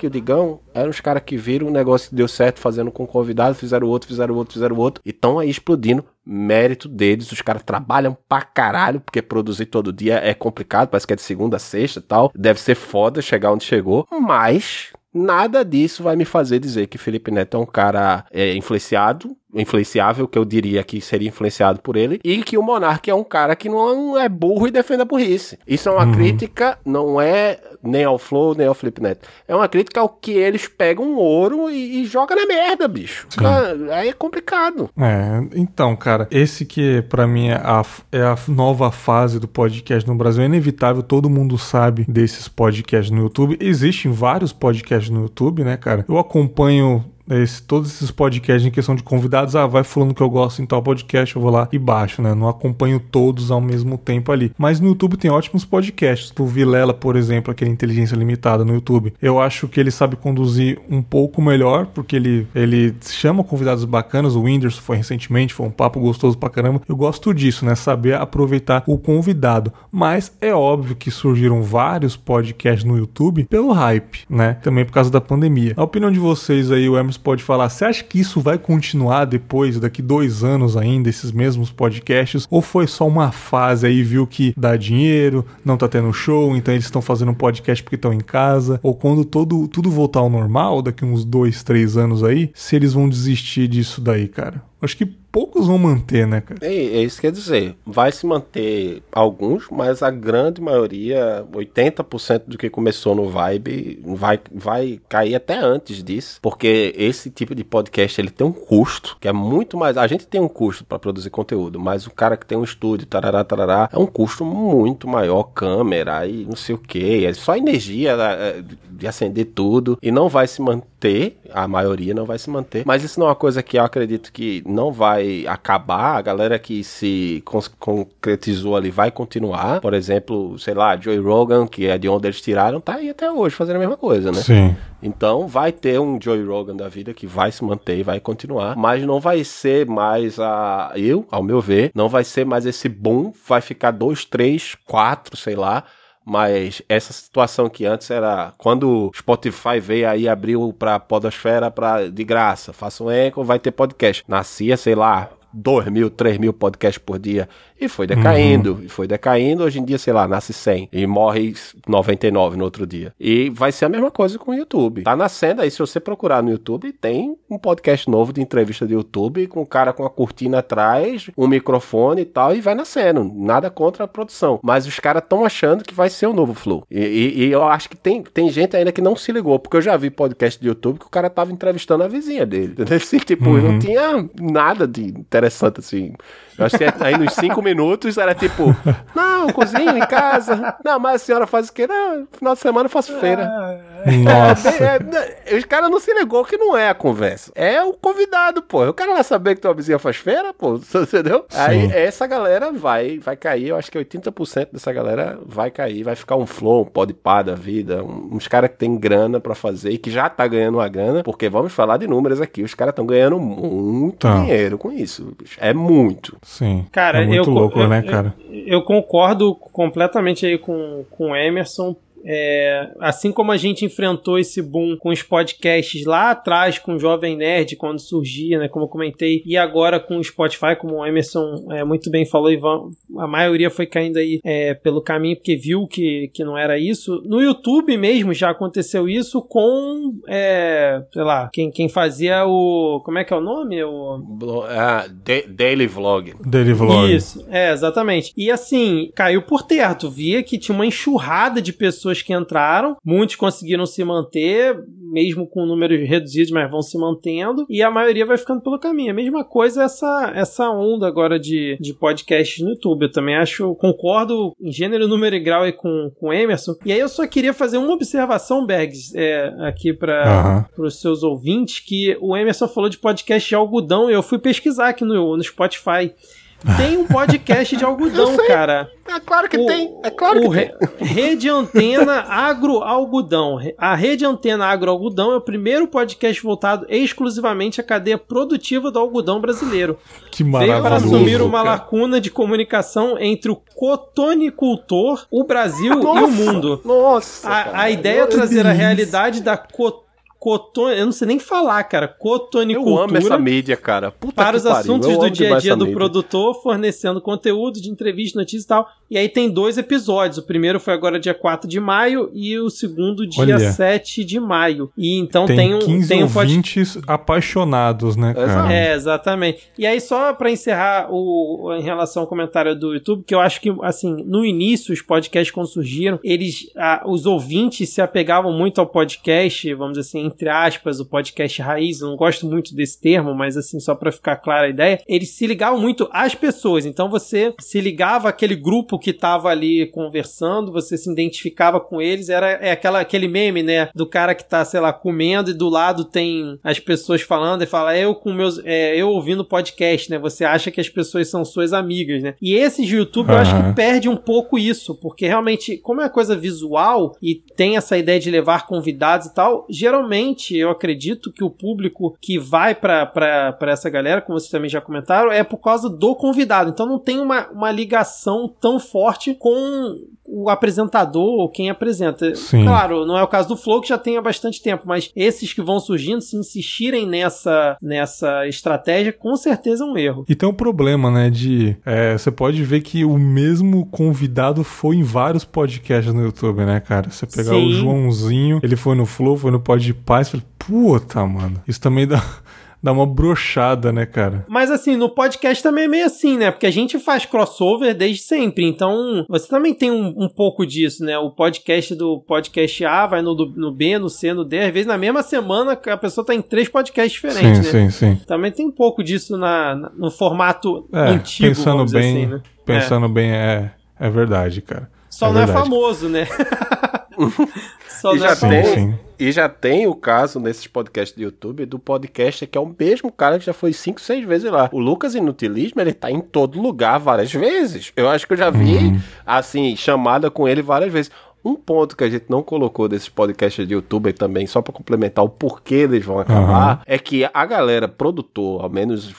e o Digão eram os caras que viram o negócio que deu certo fazendo com convidado, fizeram outro, fizeram outro, fizeram outro, e estão aí explodindo. Mérito deles, os caras trabalham pra caralho, porque produzir todo dia é complicado, parece que é de segunda a sexta e tal. Deve ser foda chegar onde chegou, mas nada disso vai me fazer dizer que Felipe Neto é um cara é, influenciado influenciável, que eu diria que seria influenciado por ele, e que o Monark é um cara que não é burro e defende a burrice. Isso é uma uhum. crítica, não é nem ao Flow, nem ao Flip Neto. É uma crítica ao que eles pegam ouro e, e jogam na merda, bicho. Cara, aí é complicado. É, então, cara, esse que para mim é a, é a nova fase do podcast no Brasil. É inevitável, todo mundo sabe desses podcasts no YouTube. Existem vários podcasts no YouTube, né, cara? Eu acompanho esse, todos esses podcasts em questão de convidados, ah, vai falando que eu gosto em tal podcast, eu vou lá e baixo, né? Não acompanho todos ao mesmo tempo ali. Mas no YouTube tem ótimos podcasts. Do Vilela, por exemplo, aquele Inteligência Limitada no YouTube. Eu acho que ele sabe conduzir um pouco melhor, porque ele, ele chama convidados bacanas. O Whindersson foi recentemente, foi um papo gostoso pra caramba. Eu gosto disso, né? Saber aproveitar o convidado. Mas é óbvio que surgiram vários podcasts no YouTube pelo hype, né? Também por causa da pandemia. A opinião de vocês aí, o Emerson pode falar, você acha que isso vai continuar depois, daqui dois anos ainda, esses mesmos podcasts? Ou foi só uma fase aí, viu que dá dinheiro, não tá tendo show, então eles estão fazendo um podcast porque estão em casa? Ou quando todo, tudo voltar ao normal, daqui uns dois, três anos aí, se eles vão desistir disso daí, cara? Acho que poucos vão manter, né, cara? É, é isso que quer dizer. Vai se manter alguns, mas a grande maioria, 80% do que começou no Vibe, vai, vai cair até antes disso. Porque esse tipo de podcast ele tem um custo que é muito mais. A gente tem um custo para produzir conteúdo, mas o cara que tem um estúdio, tarará, tarará, é um custo muito maior. Câmera e não sei o que. É só energia é, de acender tudo. E não vai se manter, a maioria não vai se manter. Mas isso não é uma coisa que eu acredito que não vai acabar, a galera que se concretizou ali vai continuar. Por exemplo, sei lá, Joey Rogan, que é de onde eles tiraram, tá aí até hoje fazendo a mesma coisa, né? Sim. Então vai ter um Joey Rogan da vida que vai se manter e vai continuar, mas não vai ser mais a eu, ao meu ver, não vai ser mais esse boom, vai ficar dois, três, quatro, sei lá, mas essa situação que antes era quando o Spotify veio aí abriu para podosfera para de graça, faça um eco, vai ter podcast. Nascia, sei lá, 2 mil, 3 mil podcasts por dia. E foi decaindo, uhum. e foi decaindo. Hoje em dia, sei lá, nasce 100 e morre 99 no outro dia. E vai ser a mesma coisa com o YouTube. Tá nascendo aí, se você procurar no YouTube, tem um podcast novo de entrevista do YouTube com o um cara com a cortina atrás, um microfone e tal, e vai nascendo. Nada contra a produção. Mas os caras estão achando que vai ser o novo Flow. E, e, e, eu acho que tem, tem gente ainda que não se ligou, porque eu já vi podcast do YouTube que o cara tava entrevistando a vizinha dele. [laughs] Entendeu? Assim, tipo, uhum. não tinha nada de interessante assim. Eu acho que aí nos cinco minutos era tipo, não, cozinho em casa. Não, mas a senhora faz o quê? Não, final de semana eu faço feira. Nossa. É, é, os caras não se ligou que não é a conversa. É o convidado, pô. O cara vai saber que tua vizinha faz feira, pô. [laughs] Entendeu? Sim. Aí essa galera vai, vai cair. Eu acho que 80% dessa galera vai cair. Vai ficar um flow, um pode pá da vida. uns caras que tem grana para fazer e que já tá ganhando uma grana. Porque vamos falar de números aqui. Os caras estão ganhando muito tá. dinheiro com isso. É muito. Sim. Cara, é muito eu, louco, eu, né, cara? Eu, eu, concordo completamente aí com, com o Emerson, é, assim como a gente enfrentou esse boom com os podcasts lá atrás, com o Jovem Nerd, quando surgia, né, como eu comentei, e agora com o Spotify, como o Emerson é, muito bem falou, Ivan, a maioria foi caindo aí é, pelo caminho porque viu que, que não era isso. No YouTube mesmo já aconteceu isso com, é, sei lá, quem, quem fazia o. Como é que é o nome? O... Ah, Daily Vlog. Daily Vlog. Isso, é, exatamente. E assim, caiu por terra. Tu via que tinha uma enxurrada de pessoas pessoas que entraram, muitos conseguiram se manter, mesmo com números reduzidos, mas vão se mantendo, e a maioria vai ficando pelo caminho. A mesma coisa essa, essa onda agora de, de podcast no YouTube. Eu também acho, concordo em gênero, número e grau aí com, com o Emerson. E aí eu só queria fazer uma observação, Bergs, é, aqui para uhum. os seus ouvintes, que o Emerson falou de podcast de algodão, e eu fui pesquisar aqui no, no Spotify. Tem um podcast de algodão, cara. É claro que o, tem. É claro que re, tem. Rede Antena Agro Algodão. A Rede Antena Agro Algodão é o primeiro podcast voltado exclusivamente à cadeia produtiva do algodão brasileiro. Que maravilhoso. Veio para assumir uma cara. lacuna de comunicação entre o cotonicultor, o Brasil [laughs] nossa, e o mundo. Nossa! A, a ideia é trazer a realidade da cotonicultura Cotone, eu não sei nem falar, cara. Cotonicultura. Eu amo essa mídia, cara. Puta para os pariu. assuntos do dia a dia do produtor, fornecendo conteúdo de entrevista, notícias e tal. E aí tem dois episódios. O primeiro foi agora dia 4 de maio e o segundo dia Olha, 7 de maio. E então tem, tem um 15 tem um ouvintes pod... apaixonados, né, cara? É, exatamente. E aí só para encerrar o em relação ao comentário do YouTube, que eu acho que assim, no início os podcasts quando surgiram, eles os ouvintes se apegavam muito ao podcast, vamos dizer assim, entre aspas, o podcast raiz, eu não gosto muito desse termo, mas assim, só para ficar clara a ideia, eles se ligavam muito às pessoas. Então você se ligava àquele grupo que tava ali conversando, você se identificava com eles, era é aquela, aquele meme, né, do cara que tá, sei lá, comendo e do lado tem as pessoas falando e fala, eu com meus, é, eu ouvindo podcast, né, você acha que as pessoas são suas amigas, né. E esses de YouTube uhum. eu acho que perde um pouco isso, porque realmente, como é coisa visual e tem essa ideia de levar convidados e tal, geralmente eu acredito que o público que vai para essa galera, como vocês também já comentaram, é por causa do convidado. Então não tem uma, uma ligação tão forte com o apresentador ou quem apresenta. Sim. Claro, não é o caso do Flow, que já tem há bastante tempo, mas esses que vão surgindo, se insistirem nessa, nessa estratégia, com certeza é um erro. E tem um problema, né, de... É, você pode ver que o mesmo convidado foi em vários podcasts no YouTube, né, cara? Você pegar Sim. o Joãozinho, ele foi no Flow, foi no Podpah, você fala, puta, mano, isso também dá dá uma brochada, né, cara? Mas assim, no podcast também é meio assim, né? Porque a gente faz crossover desde sempre. Então, você também tem um, um pouco disso, né? O podcast do podcast A vai no, no B, no C, no D. Às vezes na mesma semana a pessoa tá em três podcasts diferentes, sim, né? Sim, sim. Também tem um pouco disso na, na no formato é, antigo, pensando bem, assim, né? Pensando é. bem, é, é verdade, cara. Só é não é verdade. é famoso, né? [laughs] [laughs] Só e já, tem, sim. e já tem o caso nesses podcasts do YouTube do podcast que é o mesmo cara que já foi 5, 6 vezes lá. O Lucas Inutilismo, ele tá em todo lugar várias vezes. Eu acho que eu já vi, uhum. assim, chamada com ele várias vezes. Um ponto que a gente não colocou desses podcasts de youtuber também, só para complementar o porquê eles vão acabar, uhum. é que a galera produtor, ao menos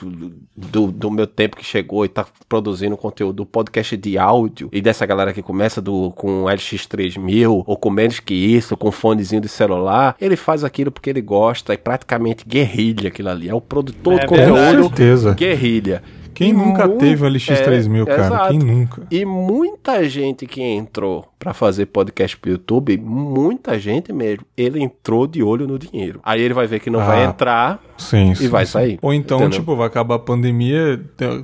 do, do meu tempo que chegou e tá produzindo conteúdo, podcast de áudio, e dessa galera que começa do, com LX3000, ou com menos que isso, com fonezinho de celular, ele faz aquilo porque ele gosta, e praticamente guerrilha aquilo ali. É o produtor é, de conteúdo guerrilha. Quem nunca teve o LX3000, é, cara? Exato. Quem nunca? E muita gente que entrou para fazer podcast pro YouTube, muita gente mesmo, ele entrou de olho no dinheiro. Aí ele vai ver que não ah, vai entrar sim, e sim, vai sim. sair. Ou então, entendeu? tipo, vai acabar a pandemia,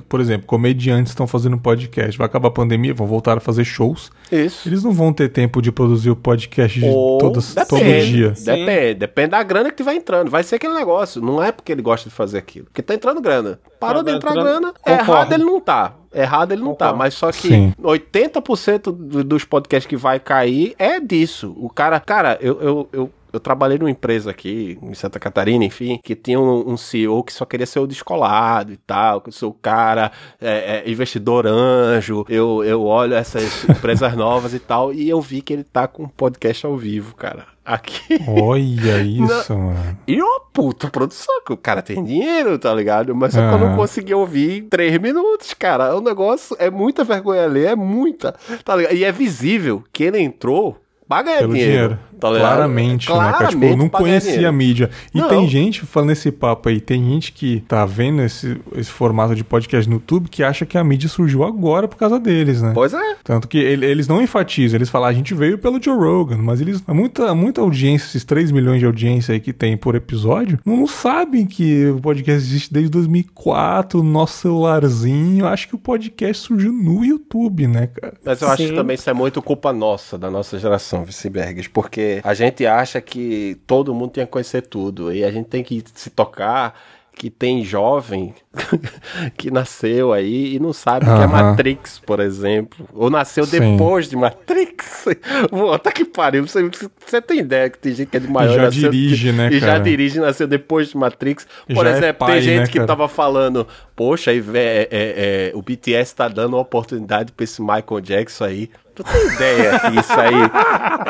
por exemplo, comediantes estão fazendo podcast, vai acabar a pandemia, vão voltar a fazer shows. Isso. Eles não vão ter tempo de produzir o podcast de todas, todo dia. Depende, depende da grana que vai entrando. Vai ser aquele negócio, não é porque ele gosta de fazer aquilo, porque tá entrando grana. Parou tá de entrar grana, errado ele não tá. Errado ele não tá, mas só que Sim. 80% dos podcasts que vai cair é disso. O cara, cara, eu, eu, eu eu trabalhei numa empresa aqui em Santa Catarina, enfim, que tinha um, um CEO que só queria ser o descolado e tal, que eu sou o cara é, é, investidor anjo, eu, eu olho essas [laughs] empresas novas e tal, e eu vi que ele tá com um podcast ao vivo, cara aqui. Olha [laughs] isso, não. mano. E uma puta produção, que o cara tem dinheiro, tá ligado? Mas só que eu não consegui ouvir em três minutos, cara. O negócio é muita vergonha ali, é muita, tá ligado? E é visível que ele entrou paga dinheiro. dinheiro. Tá Claramente, Claramente, né, cara? Tipo, eu não conhecia dinheiro. a mídia. E não. tem gente falando esse papo aí, tem gente que tá vendo esse, esse formato de podcast no YouTube que acha que a mídia surgiu agora por causa deles, né? Pois é. Tanto que ele, eles não enfatizam, eles falam, ah, a gente veio pelo Joe Rogan, mas eles, muita, muita audiência, esses 3 milhões de audiência aí que tem por episódio, não, não sabem que o podcast existe desde 2004, no nosso celularzinho. Acho que o podcast surgiu no YouTube, né, cara? Mas eu Sim. acho que também isso é muito culpa nossa, da nossa geração Vicebergs, porque a gente acha que todo mundo tem que conhecer tudo e a gente tem que se tocar que tem jovem [laughs] que nasceu aí e não sabe o que é Matrix, por exemplo. Ou nasceu Sim. depois de Matrix. [laughs] Puta que pariu. Você, você tem ideia que tem gente que é de maior e já nasceu, dirige, né, E cara? já dirige nasceu depois de Matrix. Por já é exemplo, é pai, tem gente né, que tava falando, poxa, é, é, é, o BTS tá dando uma oportunidade pra esse Michael Jackson aí. Tu tem ideia que isso aí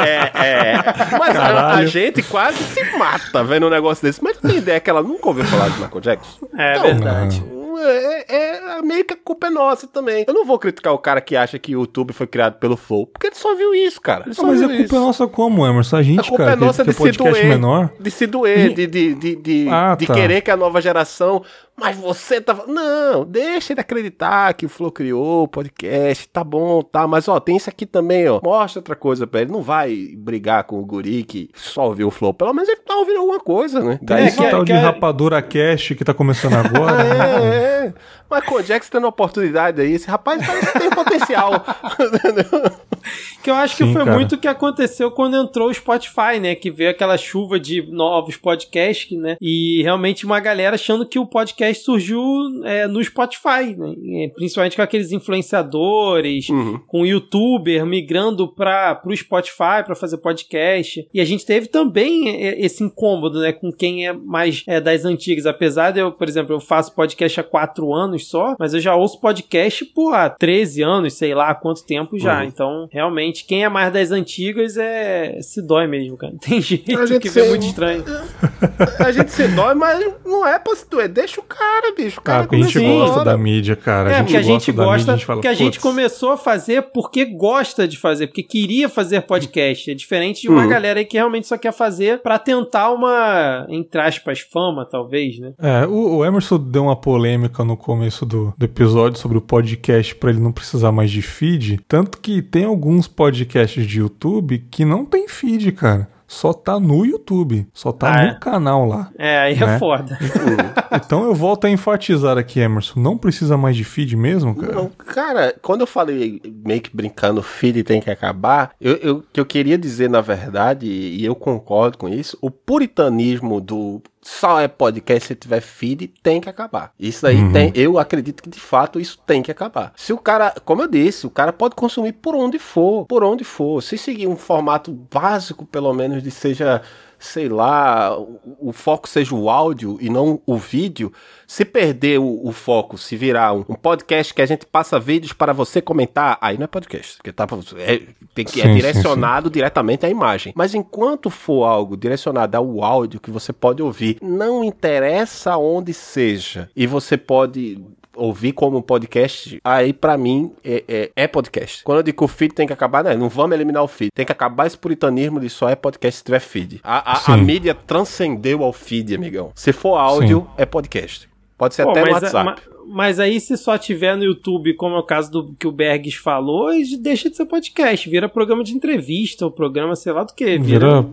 é. é... Mas a, a, gente quase se mata vendo um negócio desse. Mas tu tem ideia que ela nunca ouviu falar de Michael Jackson? É então, verdade. É, é, é, meio que a culpa é nossa também. Eu não vou criticar o cara que acha que o YouTube foi criado pelo Flow, porque ele só viu isso, cara. Não, mas a culpa isso. é nossa como, Emerson? A gente, a culpa cara, é nossa que, de se doer, menor. de se doer, de, de, de, de, ah, de tá. querer que a nova geração mas você tava. Não, deixa ele acreditar que o Flow criou o podcast, tá bom, tá. Mas ó, tem isso aqui também, ó. Mostra outra coisa pra ele. Não vai brigar com o Guri que só ouviu o Flow. Pelo menos ele tá ouvindo alguma coisa, né? Daí é, esse tal de Rapadura Cast que tá começando agora. [laughs] é, é. Mas com o Jax tendo oportunidade aí, esse rapaz parece que tem potencial. [laughs] [laughs] que eu acho Sim, que foi cara. muito o que aconteceu quando entrou o Spotify, né? Que veio aquela chuva de novos podcasts, né? E realmente uma galera achando que o podcast surgiu é, no Spotify, né? Principalmente com aqueles influenciadores, uhum. com youtuber migrando para o Spotify para fazer podcast. E a gente teve também é, esse incômodo, né? Com quem é mais é, das antigas. Apesar de eu, por exemplo, eu faço podcast há quatro anos só, mas eu já ouço podcast por há 13 anos, sei lá quanto tempo já. Uhum. Então, realmente, quem é mais das antigas é se dói mesmo, cara. [laughs] Tem gente que vê muito estranho. [laughs] A gente se dói, mas não é pra se doer. Deixa o cara, bicho. O cara ah, a gente gosta da mídia, cara. É, porque a gente gosta, mídia, porque a gente começou a fazer porque gosta de fazer, porque queria fazer podcast. É diferente de uma uhum. galera aí que realmente só quer fazer para tentar uma, entre aspas, fama, talvez, né? É, o, o Emerson deu uma polêmica no começo do, do episódio sobre o podcast para ele não precisar mais de feed. Tanto que tem alguns podcasts de YouTube que não tem feed, cara só tá no YouTube, só tá ah, no é? canal lá. É, aí é né? é foda. [laughs] então eu volto a enfatizar aqui, Emerson, não precisa mais de feed mesmo, cara? Não, cara, quando eu falei meio que brincando, feed tem que acabar, eu, eu, que eu queria dizer, na verdade, e eu concordo com isso, o puritanismo do só é podcast se tiver feed, tem que acabar. Isso aí uhum. tem, eu acredito que de fato isso tem que acabar. Se o cara, como eu disse, o cara pode consumir por onde for, por onde for. Se seguir um formato básico, pelo menos de seja sei lá, o, foco seja o áudio e não o vídeo, se perder o, o foco, se virar um, um, podcast que a gente passa vídeos para você comentar, aí não é podcast, porque tá, é, tem que, sim, é direcionado sim, sim. diretamente à imagem. Mas enquanto for algo direcionado ao áudio que você pode ouvir, não interessa onde seja, e você pode ouvir como podcast, aí para mim é, é, é, podcast. Quando eu digo que o feed tem que acabar, não, não vamos eliminar o feed. Tem que acabar esse puritanismo de só é podcast se tiver feed. A, a, a mídia transcendeu ao feed, amigão. Se for áudio, Sim. é podcast. Pode ser Pô, até no WhatsApp. A, mas aí, se só tiver no YouTube, como é o caso do que o Bergs falou, deixa de ser podcast, vira programa de entrevista, ou programa, sei lá do que. Vira, vira,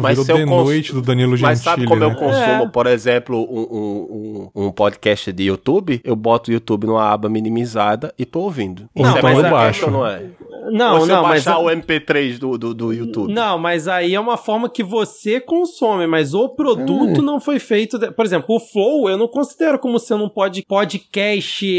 mas vira The Noite do Danilo Gentili. Mas sabe como né? eu consumo, é. por exemplo, um, um, um, podcast de YouTube? Eu boto o YouTube numa aba minimizada e tô ouvindo. Não, Isso é mas é baixo. não é? Não, Ou não, baixar mas o MP3 do, do, do, YouTube. Não, mas aí é uma forma que você consome, mas o produto hum. não foi feito. De... Por exemplo, o Flow eu não considero como sendo um pod... podcast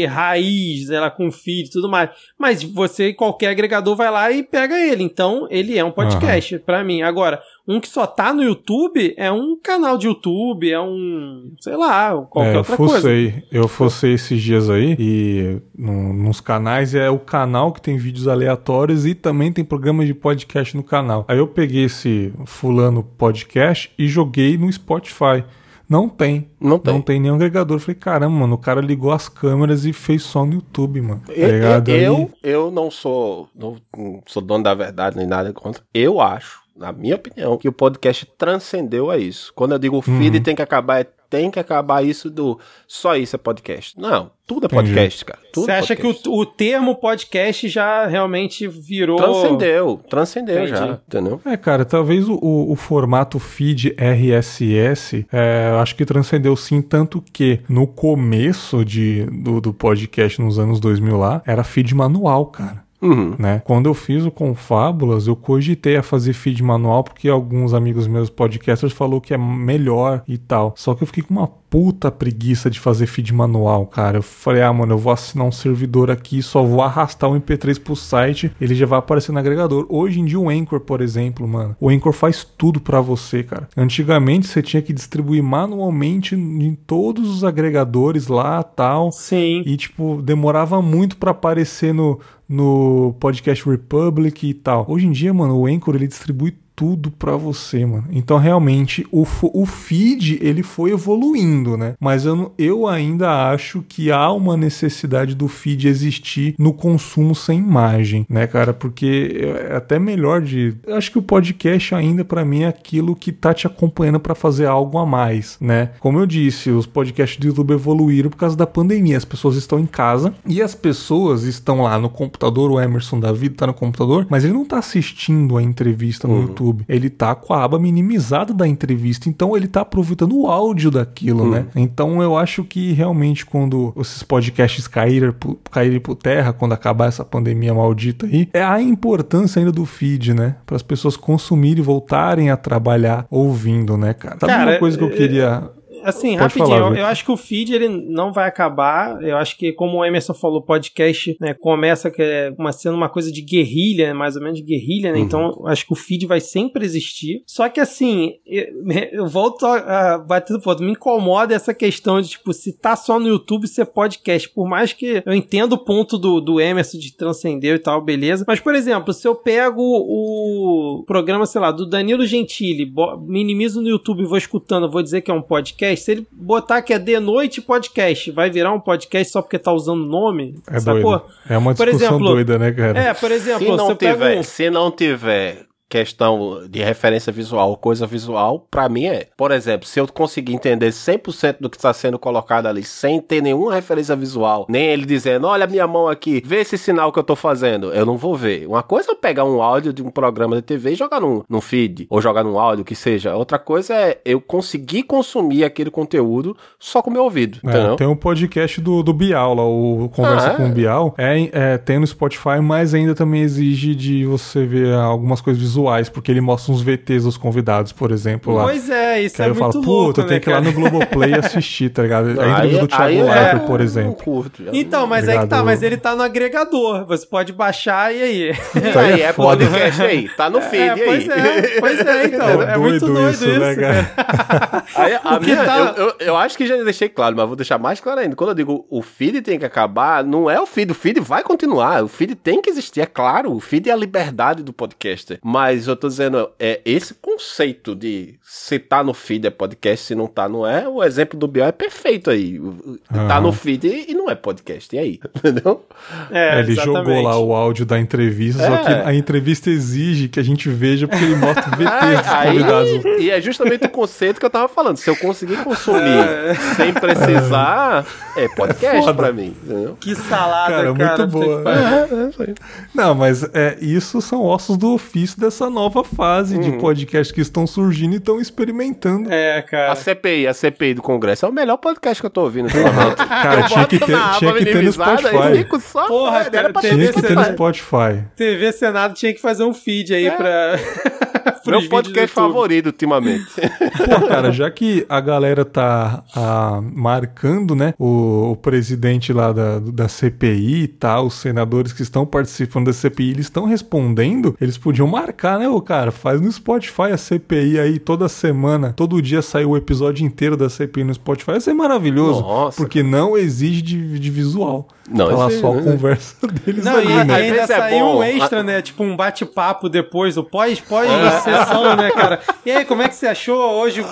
raiz, sei lá, com feed e tudo mais. Mas você, qualquer agregador, vai lá e pega ele. Então, ele é um podcast uhum. para mim. Agora, um que só tá no YouTube é um canal de YouTube, é um, sei lá, qualquer é, outra fucei, coisa. Eu fossei esses dias aí e no, nos canais é o canal que tem vídeos aleatórios e também tem programas de podcast no canal. Aí eu peguei esse fulano podcast e joguei no Spotify. Não tem. Não tem. Não tem nenhum agregador. Eu falei, caramba, mano, o cara ligou as câmeras e fez só no YouTube, mano. Tá eu, eu, eu, não sou. Não, não sou dono da verdade nem nada contra. Eu acho na minha opinião, que o podcast transcendeu a isso. Quando eu digo o feed uhum. tem que acabar, é tem que acabar isso do só isso é podcast. Não, tudo é podcast, cara. Tudo Você acha podcast. que o, o, termo podcast já realmente virou. Transcendeu, transcendeu Entendi. já, entendeu? É, cara, talvez o, o, o formato feed RSS, é, acho que transcendeu sim, tanto que no começo de, do, do podcast, nos anos 2000 lá, era feed manual, cara. Uhum. Né? Quando eu fiz o Confábulas, eu cogitei a fazer feed manual porque alguns amigos meus podcasters falou que é melhor e tal. Só que eu fiquei com uma puta preguiça de fazer feed manual, cara. Eu falei, ah, mano, eu vou assinar um servidor aqui, só vou arrastar o MP3 pro site, ele já vai aparecer no agregador. Hoje em dia, o Anchor, por exemplo, mano, o Anchor faz tudo para você, cara. Antigamente, você tinha que distribuir manualmente em todos os agregadores lá, tal. Sim. E, tipo, demorava muito para aparecer no, no Podcast Republic e tal. Hoje em dia, mano, o Anchor, ele distribui tudo para você, mano. Então, realmente, o, o feed, ele foi evoluindo, né? Mas eu, eu ainda acho que há uma necessidade do feed existir no consumo sem imagem, né, cara? Porque é até melhor de... Eu acho que o podcast ainda, para mim, é aquilo que tá te acompanhando para fazer algo a mais, né? Como eu disse, os podcasts do YouTube evoluíram por causa da pandemia. As pessoas estão em casa e as pessoas estão lá no computador. O Emerson da vida tá no computador, mas ele não tá assistindo a entrevista no uhum. YouTube YouTube, ele tá com a aba minimizada da entrevista, então ele tá aproveitando o áudio daquilo, né? Hum. Então eu acho que realmente quando esses podcasts caírem, caírem por terra, quando acabar essa pandemia maldita aí, é a importância ainda do feed, né? Para as pessoas consumirem e voltarem a trabalhar ouvindo, né, cara? Sabe cara, uma coisa que eu é, queria assim, Pode rapidinho, falar, eu, eu, acho que o feed ele não vai acabar. Eu acho que, como o Emerson falou, o podcast né, começa que é uma, sendo uma coisa de guerrilha, né, mais ou menos de guerrilha, né? Uhum. Então, acho que o feed vai sempre existir. Só que, assim, eu, [laughs] eu volto a, a bater no ponto. Me incomoda essa questão de, tipo, se tá só no YouTube, ser podcast. Por mais que eu entenda o ponto do, do Emerson de transcender e tal, beleza. Mas, por exemplo, se eu pego o programa, sei lá, do Danilo Gentili, minimizo no YouTube e vou escutando, vou dizer que é um podcast podcast. Se ele botar que é de noite podcast, vai virar um podcast só porque tá usando nome? É sacou? doido. É uma discussão por exemplo, doida, né, cara? É, por exemplo, se não tiver, um... se não tiver questão de referência visual, coisa visual, para mim é, por exemplo, se eu conseguir entender 100% do que está sendo colocado ali, sem ter nenhuma referência visual, nem ele dizendo, olha a minha mão aqui, vê esse sinal que eu tô fazendo, eu não vou ver. Uma coisa é eu pegar um áudio de um programa de TV e jogar num, num feed, ou jogar num áudio, que seja. Outra coisa é eu conseguir consumir aquele conteúdo só com o meu ouvido, é, Tem um podcast do, do Bial lá, o Conversa ah, com o é? Bial, é, é, tem no Spotify, mas ainda também exige de você ver algumas coisas visuais visuais, porque ele mostra uns VTs dos convidados, por exemplo, lá. Pois é, isso que é aí eu muito falo, louco, Puta, né, tem que ir lá no Globoplay assistir, tá ligado? A entrevista do Thiago Leifert, é... por exemplo. Curto, então, mas aí que tá, mas ele tá no agregador, você pode baixar e aí? Tá aí, é podcast aí, tá no é, feed é, aí. Pois é, pois é, então, é, é muito doido isso, isso. Né, cara? [laughs] aí, a minha, tá... eu, eu, eu, acho que já deixei claro, mas vou deixar mais claro ainda. Quando eu digo o feed tem que acabar, não é o feed, o feed vai continuar, o feed tem que existir, é claro, o feed é a liberdade do podcaster, mas eu tô dizendo, é esse conceito de se tá no feed é podcast, se não tá, não é. O exemplo do Biel é perfeito aí. Uhum. Tá no feed e, não é podcast. E aí? [laughs] Entendeu? É, é ele exatamente. jogou lá o áudio da entrevista, é. só que a entrevista exige que a gente veja porque ele mostra o VT dos [laughs] convidados. E é justamente o conceito que eu tava falando. Se eu conseguir consumir é. sem precisar, é podcast Foda. pra mim. Entendeu? Que salada, cara. cara muito boa. É, não, mas é, isso são ossos do ofício dessa nova fase uhum. de podcast que estão surgindo e estão experimentando. É, cara. A CPI, a CPI do Congresso é o melhor podcast que eu tô ouvindo. cara, tinha que, ter, tinha que ter no Spotify. Só, Porra, cara, tinha que ter no Spotify. TV Senado tinha que fazer um feed aí é. pra. [laughs] Meu podcast favorito ultimamente. [laughs] Pô, cara, já que a galera tá a, marcando, né, o, o, presidente lá da, da CPI e tá, tal, os senadores que estão participando da CPI, eles estão respondendo, eles podiam marcar, né, o cara, faz no Spotify a CPI aí toda semana, todo dia sai o episódio inteiro da CPI no Spotify, ia ser maravilhoso, Nossa, porque cara. não exige de, de visual. Não, tá lá só a conversa [laughs] deles não, ali, e, né? ainda é saiu um extra, né? Tipo um bate-papo depois, o pós, pós é. sessão, né, cara? E aí, como é que você achou hoje?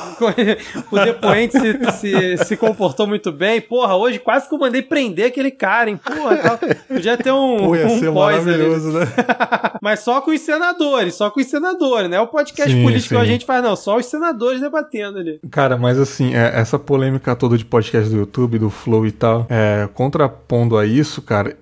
O depoente se, se, se comportou muito bem. Porra, hoje quase que eu mandei prender aquele cara, hein? Porra, podia ter um, Pô, ia um ser pós maravilhoso, ali. né? [laughs] Mas só com os senadores, só com os senadores, né? O podcast sim, político sim. a gente faz, não, só os senadores debatendo ali. Cara, mas assim, é, essa polêmica toda de podcast do YouTube, do Flow e tal, é, contrapondo aí isso, cara,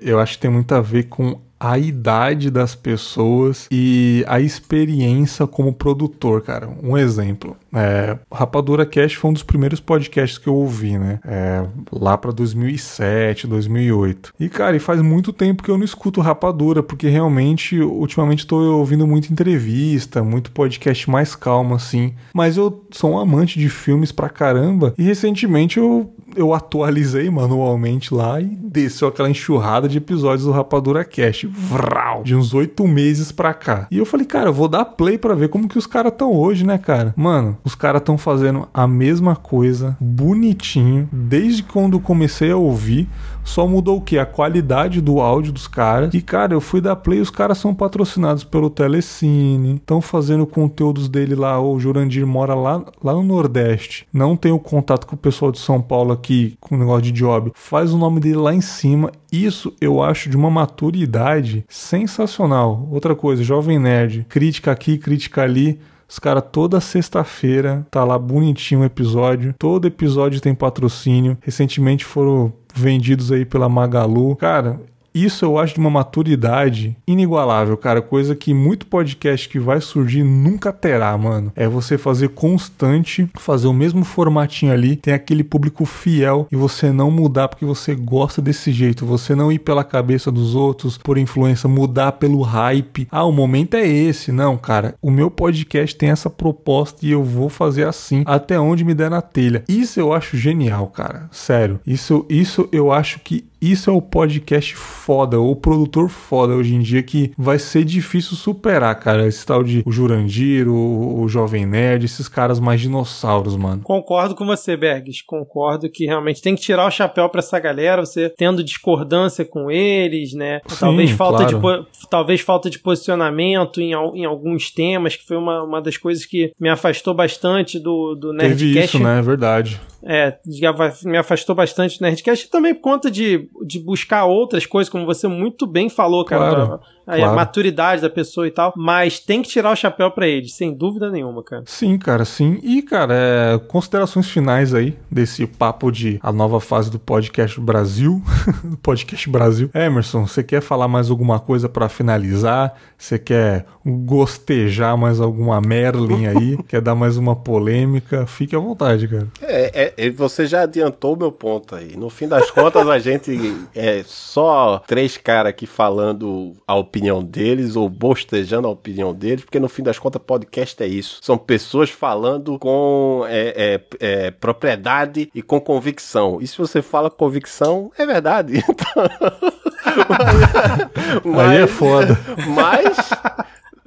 eu acho que tem muito a ver com a idade das pessoas e a experiência como produtor, cara. Um exemplo. É, Rapadura Cast foi um dos primeiros podcasts que eu ouvi, né? É, lá para 2007, 2008. E, cara, e faz muito tempo que eu não escuto Rapadura, porque realmente, ultimamente, tô ouvindo muita entrevista, muito podcast mais calmo, assim. Mas eu sou um amante de filmes pra caramba. E recentemente eu eu atualizei manualmente lá e desceu aquela enxurrada de episódios do Rapadura Cast. Vral, de uns oito meses pra cá. E eu falei, cara, eu vou dar play pra ver como que os caras estão hoje, né, cara? Mano, os caras estão fazendo a mesma coisa, bonitinho, desde quando comecei a ouvir. Só mudou o que? A qualidade do áudio dos caras. E, cara, eu fui dar play, os caras são patrocinados pelo Telecine. Estão fazendo conteúdos dele lá. O Jurandir mora lá, lá no Nordeste. Não tem o contato com o pessoal de São Paulo aqui, com o negócio de job. Faz o nome dele lá em cima. Isso eu acho de uma maturidade sensacional. Outra coisa, Jovem Nerd. Crítica aqui, crítica ali. Os caras toda sexta-feira tá lá bonitinho o episódio. Todo episódio tem patrocínio. Recentemente foram vendidos aí pela Magalu. Cara, isso eu acho de uma maturidade inigualável, cara. Coisa que muito podcast que vai surgir nunca terá, mano. É você fazer constante, fazer o mesmo formatinho ali, tem aquele público fiel e você não mudar porque você gosta desse jeito. Você não ir pela cabeça dos outros, por influência, mudar pelo hype. Ah, o momento é esse. Não, cara. O meu podcast tem essa proposta e eu vou fazer assim até onde me der na telha. Isso eu acho genial, cara. Sério. Isso, isso eu acho que isso é o podcast foda, o produtor foda hoje em dia que vai ser difícil superar, cara. Esse tal de o Jurandir, o, o Jovem Nerd, esses caras mais dinossauros, mano. Concordo com você, Bergs. Concordo que realmente tem que tirar o chapéu para essa galera, você tendo discordância com eles, né? Sim, talvez, falta claro. de, talvez falta de posicionamento em, em alguns temas, que foi uma, uma das coisas que me afastou bastante do, do Nerdcast. Teve isso, né? É verdade. É, já me afastou bastante do Nerdcast também por conta de, de buscar outras coisas, como você muito bem falou, cara. Claro. Aí claro. a maturidade da pessoa e tal. Mas tem que tirar o chapéu para eles, sem dúvida nenhuma, cara. Sim, cara, sim. E, cara, é, considerações finais aí desse papo de a nova fase do podcast Brasil. [laughs] podcast Brasil. Emerson, você quer falar mais alguma coisa para finalizar? Você quer gostejar mais alguma Merlin aí? [laughs] quer dar mais uma polêmica? Fique à vontade, cara. É, é, você já adiantou o meu ponto aí. No fim das contas, a gente é só três caras aqui falando a opinião opinião deles ou bostejando a opinião deles, porque no fim das contas, podcast é isso. São pessoas falando com é, é, é, propriedade e com convicção. E se você fala convicção, é verdade. mas, [laughs] [laughs] Aí é foda. Mas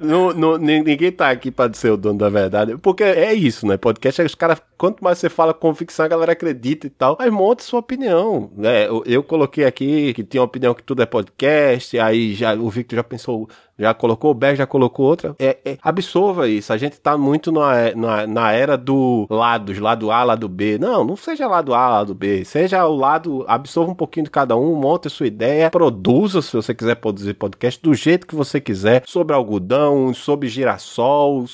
não, ninguém tá aqui pra ser o dono da verdade. Porque é isso, né? Podcast é os caras. Quanto mais você fala convicção, a galera acredita e tal. Aí monta sua opinião, né? Eu, eu coloquei aqui que tinha uma opinião que tudo é podcast. Aí já, o Victor já pensou, já colocou, o Berg já colocou outra. É, é, absorva isso. A gente tá muito na, na, na era do lados, lado A, lado B. Não, não seja lado A, lado B. Seja o lado, absorva um pouquinho de cada um, monte a sua ideia, produza, se você quiser produzir podcast, do jeito que você quiser, sobre algodão, sobre girassol,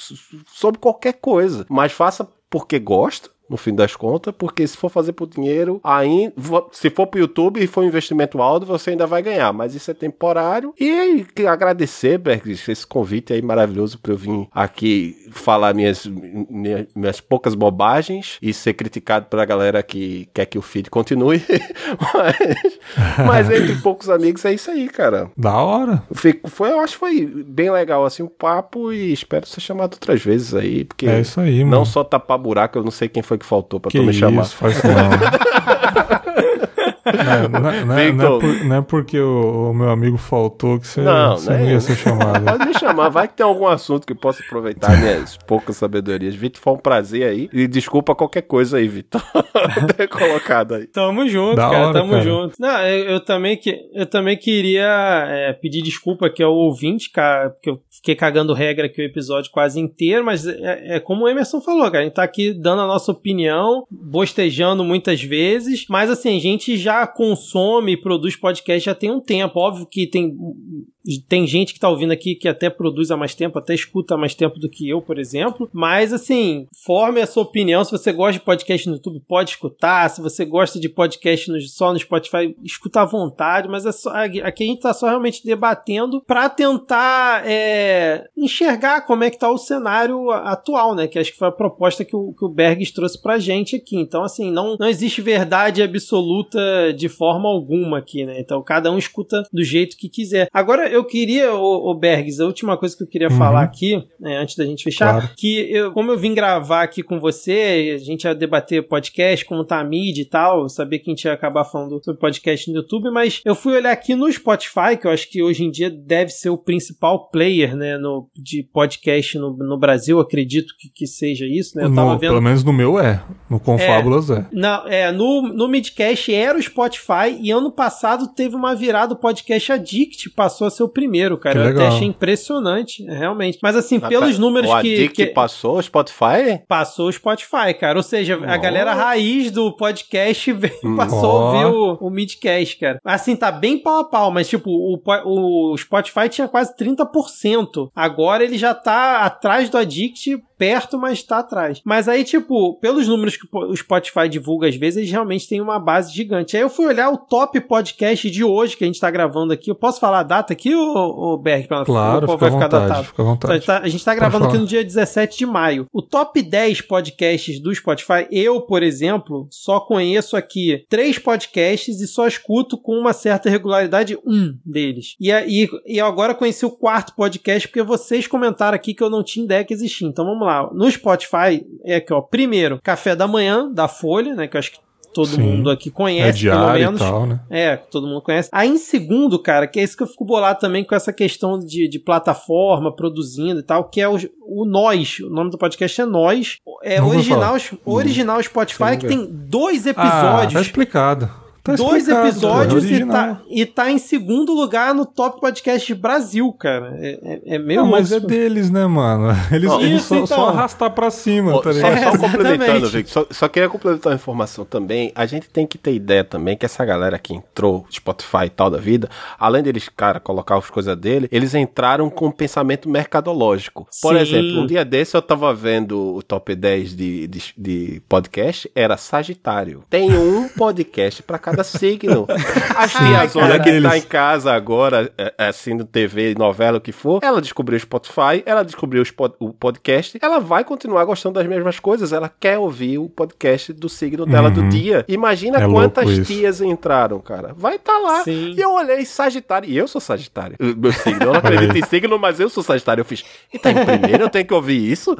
sobre qualquer coisa. Mas faça porque gosta no fim das contas, porque se for fazer por dinheiro, aí, se for pro YouTube e for um investimento alto, você ainda vai ganhar, mas isso é temporário. E agradecer, Berg, esse convite aí maravilhoso para eu vir aqui falar minhas, minhas, minhas, poucas bobagens e ser criticado pela galera que quer que o feed continue. [laughs] mas, mas, entre [laughs] poucos amigos é isso aí, cara. Da hora. Fico, foi, eu acho que foi bem legal assim o papo e espero ser chamado outras vezes aí, porque é isso aí, não só tapar buraco, eu não sei quem foi que faltou pra que tu me chamar. Isso, faz não. [laughs] Não, não, não, não, é por, não, é porque o, o, meu amigo faltou que você não, você não ia ser chamado. Pode me chamar, vai que tem algum assunto que possa aproveitar minhas poucas sabedorias. Vitor, foi um prazer aí. E desculpa qualquer coisa aí, Vitor. [laughs] ter colocado aí. Tamo junto, da cara, hora, tamo cara. junto. Não, eu, eu, também, que, eu também queria é, pedir desculpa aqui ao ouvinte, cara, porque eu fiquei cagando regra aqui o episódio quase inteiro, mas é, é como o Emerson falou, cara, a gente tá aqui dando a nossa opinião, bostejando muitas vezes, mas assim, a gente já consome e produz podcast já tem um tempo. Óbvio que tem tem gente que tá ouvindo aqui que até produz há mais tempo, até escuta há mais tempo do que eu, por exemplo. Mas, assim, forme a sua opinião. Se você gosta de podcast no YouTube, pode escutar. Se você gosta de podcast no, só no Spotify, escuta à vontade. Mas é só, aqui a gente tá só realmente debatendo para tentar é, enxergar como é que tá o cenário atual, né? Que acho que foi a proposta que o, que o Bergs trouxe pra gente aqui. Então, assim, não, não existe verdade absoluta de forma alguma aqui, né? Então, cada um escuta do jeito que quiser. Agora, eu queria, o, o Bergs, a última coisa que eu queria uhum. falar aqui, né, antes da gente fechar, claro. que eu, como eu vim gravar aqui com você, a gente ia debater podcast, como tá a mídia e tal, saber que a gente ia acabar falando sobre podcast no YouTube, mas eu fui olhar aqui no Spotify, que eu acho que hoje em dia deve ser o principal player, né, no, de podcast no, no Brasil, acredito que, que seja isso, né? Eu no, vendo... Pelo menos no meu é, no Confábulas é. é. Não, é, no, no Midcast era o Spotify e ano passado teve uma virada, o podcast Addict passou a ser o primeiro, cara. Que eu legal. até achei impressionante, realmente. Mas assim, Mas, pelos números o que. Que passou o Spotify? Passou o Spotify, cara. Ou seja, Nossa. a galera raiz do podcast [laughs] veio, passou a ouvir o, o Midcast, cara. Assim, tá bem pau a pau, mas tipo, o, o Spotify tinha quase 30%. Agora ele já tá atrás do Addict perto, mas tá atrás. Mas aí, tipo, pelos números que o Spotify divulga às vezes, eles realmente têm uma base gigante. Aí eu fui olhar o top podcast de hoje que a gente tá gravando aqui. Eu posso falar a data aqui, ô, ô Berg? Claro, fica vai ficar vontade, datado. Fica à vontade. A gente, tá, a gente tá gravando aqui no dia 17 de maio. O top 10 podcasts do Spotify, eu, por exemplo, só conheço aqui três podcasts e só escuto com uma certa regularidade um deles. E, e, e agora conheci o quarto podcast porque vocês comentaram aqui que eu não tinha ideia que existia. Então vamos lá lá, no Spotify, é aqui, ó, primeiro, Café da Manhã, da Folha, né, que eu acho que todo Sim. mundo aqui conhece, é pelo menos. Tal, né? É, todo mundo conhece. Aí em segundo, cara, que é isso que eu fico bolado também com essa questão de, de plataforma, produzindo e tal, que é o, o Nós. O nome do podcast é Nós. É original, original Spotify, que tem dois episódios. Ah, tá explicado. Tá dois episódios e tá, e tá em segundo lugar no Top Podcast Brasil, cara. É, é, é meio. Não, mas é deles, né, mano? [laughs] Eles, eles só, então. só, arrastar pra cima, oh, tá ligado? Só, só [laughs] complementando, Vic, só, só queria complementar a informação também. A gente tem que ter ideia também que essa galera que entrou, Spotify e tal da vida, além deles, cara, colocar as coisas dele, eles entraram com um pensamento mercadológico. Por Sim. exemplo, um dia desse eu tava vendo o top 10 de, de, de podcast, era Sagitário. Tem um [laughs] podcast pra cada signo. As tiazonas que eles... tá em casa agora, é, é, assistindo TV, novela, o que for, ela descobriu o Spotify, ela descobriu o podcast, ela vai continuar gostando das mesmas coisas, ela quer ouvir o podcast do signo dela uhum. do dia. Imagina é quantas tias entraram, cara. Vai estar tá lá. Sim. E eu olhei Sagitário, e eu sou Sagitário. [laughs] Meu signo, eu não acredito em signo, mas eu sou Sagitário. Eu fiz, e tá em primeiro, eu tenho que ouvir isso?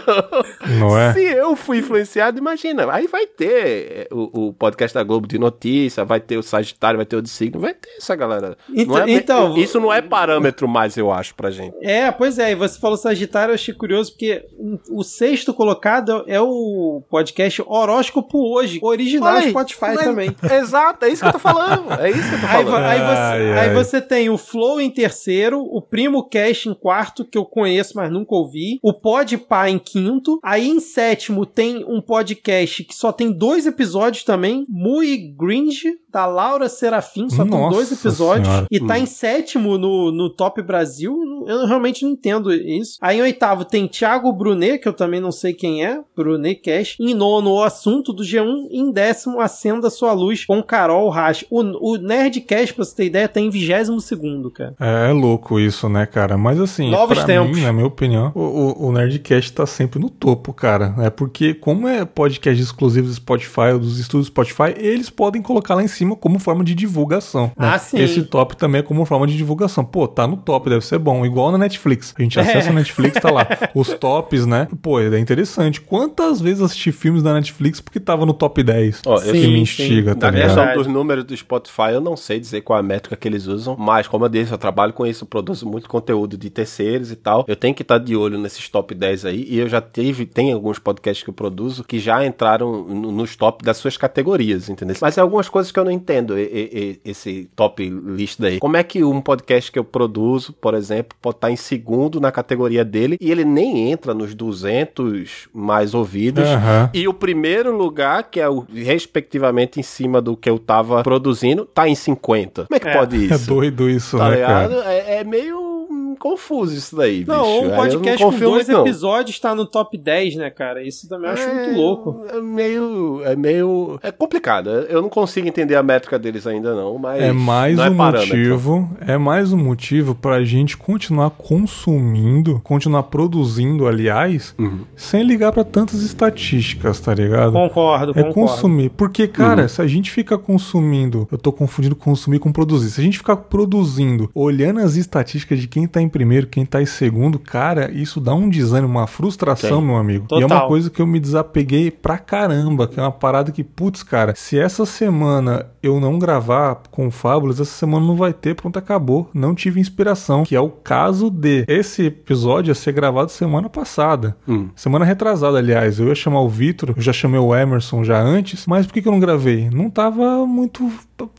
[laughs] Não é? Se eu fui influenciado, imagina. Aí vai ter o, o podcast da Globo de notícias notícia, vai ter o Sagitário, vai ter o de signo, vai ter essa galera. Então, não é, então isso não é parâmetro mais, eu acho, pra gente. É, pois é, e você falou Sagitário, eu achei curioso, porque o sexto colocado é o podcast Horóscopo Hoje, original Oi, Spotify mas, também. [laughs] Exato, é isso que eu tô falando. É isso que eu tô falando. Aí, aí, você, ai, aí você tem o Flow em terceiro, o Primo Cash em quarto, que eu conheço, mas nunca ouvi, o Podpah em quinto, aí em sétimo tem um podcast que só tem dois episódios também, Mui Gringe, da Laura Serafim, só Nossa tem dois episódios. Senhora. E tá em sétimo no, no Top Brasil. Eu realmente não entendo isso. Aí em oitavo tem Thiago Brunet, que eu também não sei quem é, Brunet Cash. Em nono, o assunto do G1. Em décimo, Acenda Sua Luz, com Carol Rasch. O, o Nerdcast, pra você ter ideia, tá em vigésimo segundo, cara. É, é louco isso, né, cara? Mas assim, Novos pra tempos. mim, na minha opinião, o, o, o Nerdcast tá sempre no topo, cara. É porque, como é podcast exclusivo do Spotify ou dos estúdios Spotify, eles podem colocar lá em cima como forma de divulgação. Né? Ah, sim. Esse top também é como forma de divulgação. Pô, tá no top, deve ser bom. Igual na Netflix. A gente é. [laughs] acessa a Netflix, tá lá. Os tops, né? Pô, é interessante. Quantas vezes assisti filmes da Netflix porque tava no top 10? Ó, eu que me instiga, sim. tá Na questão dos números do Spotify, eu não sei dizer qual é a métrica que eles usam, mas como eu disse, eu trabalho com isso, eu produzo muito conteúdo de terceiros e tal. Eu tenho que estar de olho nesses top 10 aí, e eu já tive, tem alguns podcasts que eu produzo que já entraram nos top das suas categorias, entendeu? Mas é algumas coisas que eu não não entendo e, e, esse top list daí. Como é que um podcast que eu produzo, por exemplo, pode estar em segundo na categoria dele e ele nem entra nos 200 mais ouvidos. Uhum. E o primeiro lugar, que é o respectivamente em cima do que eu tava produzindo, tá em 50. Como é que é. pode [laughs] isso? É doido isso, tá né, ligado? cara? É, é meio confuso isso daí, bicho. Não, um podcast com dois não. episódios está no top 10, né, cara? Isso também eu acho é, muito louco. É meio. É meio. É complicado. Eu não consigo entender a métrica deles ainda, não, mas. É mais é um motivo. É mais um motivo pra gente continuar consumindo, continuar produzindo, aliás, uhum. sem ligar para tantas estatísticas, tá ligado? Concordo, é concordo. consumir. Porque, cara, uhum. se a gente fica consumindo, eu tô confundindo consumir com produzir. Se a gente ficar produzindo, olhando as estatísticas de quem tá em primeiro, quem tá em segundo, cara, isso dá um desânimo, uma frustração, meu amigo. Total. E é uma coisa que eu me desapeguei pra caramba, que é uma parada que, putz, cara, se essa semana eu não gravar com Fábulas, essa semana não vai ter, pronto, acabou. Não tive inspiração, que é o caso de esse episódio a ser gravado semana passada. Hum. Semana retrasada, aliás. Eu ia chamar o Vitor, eu já chamei o Emerson já antes, mas por que, que eu não gravei? Não tava muito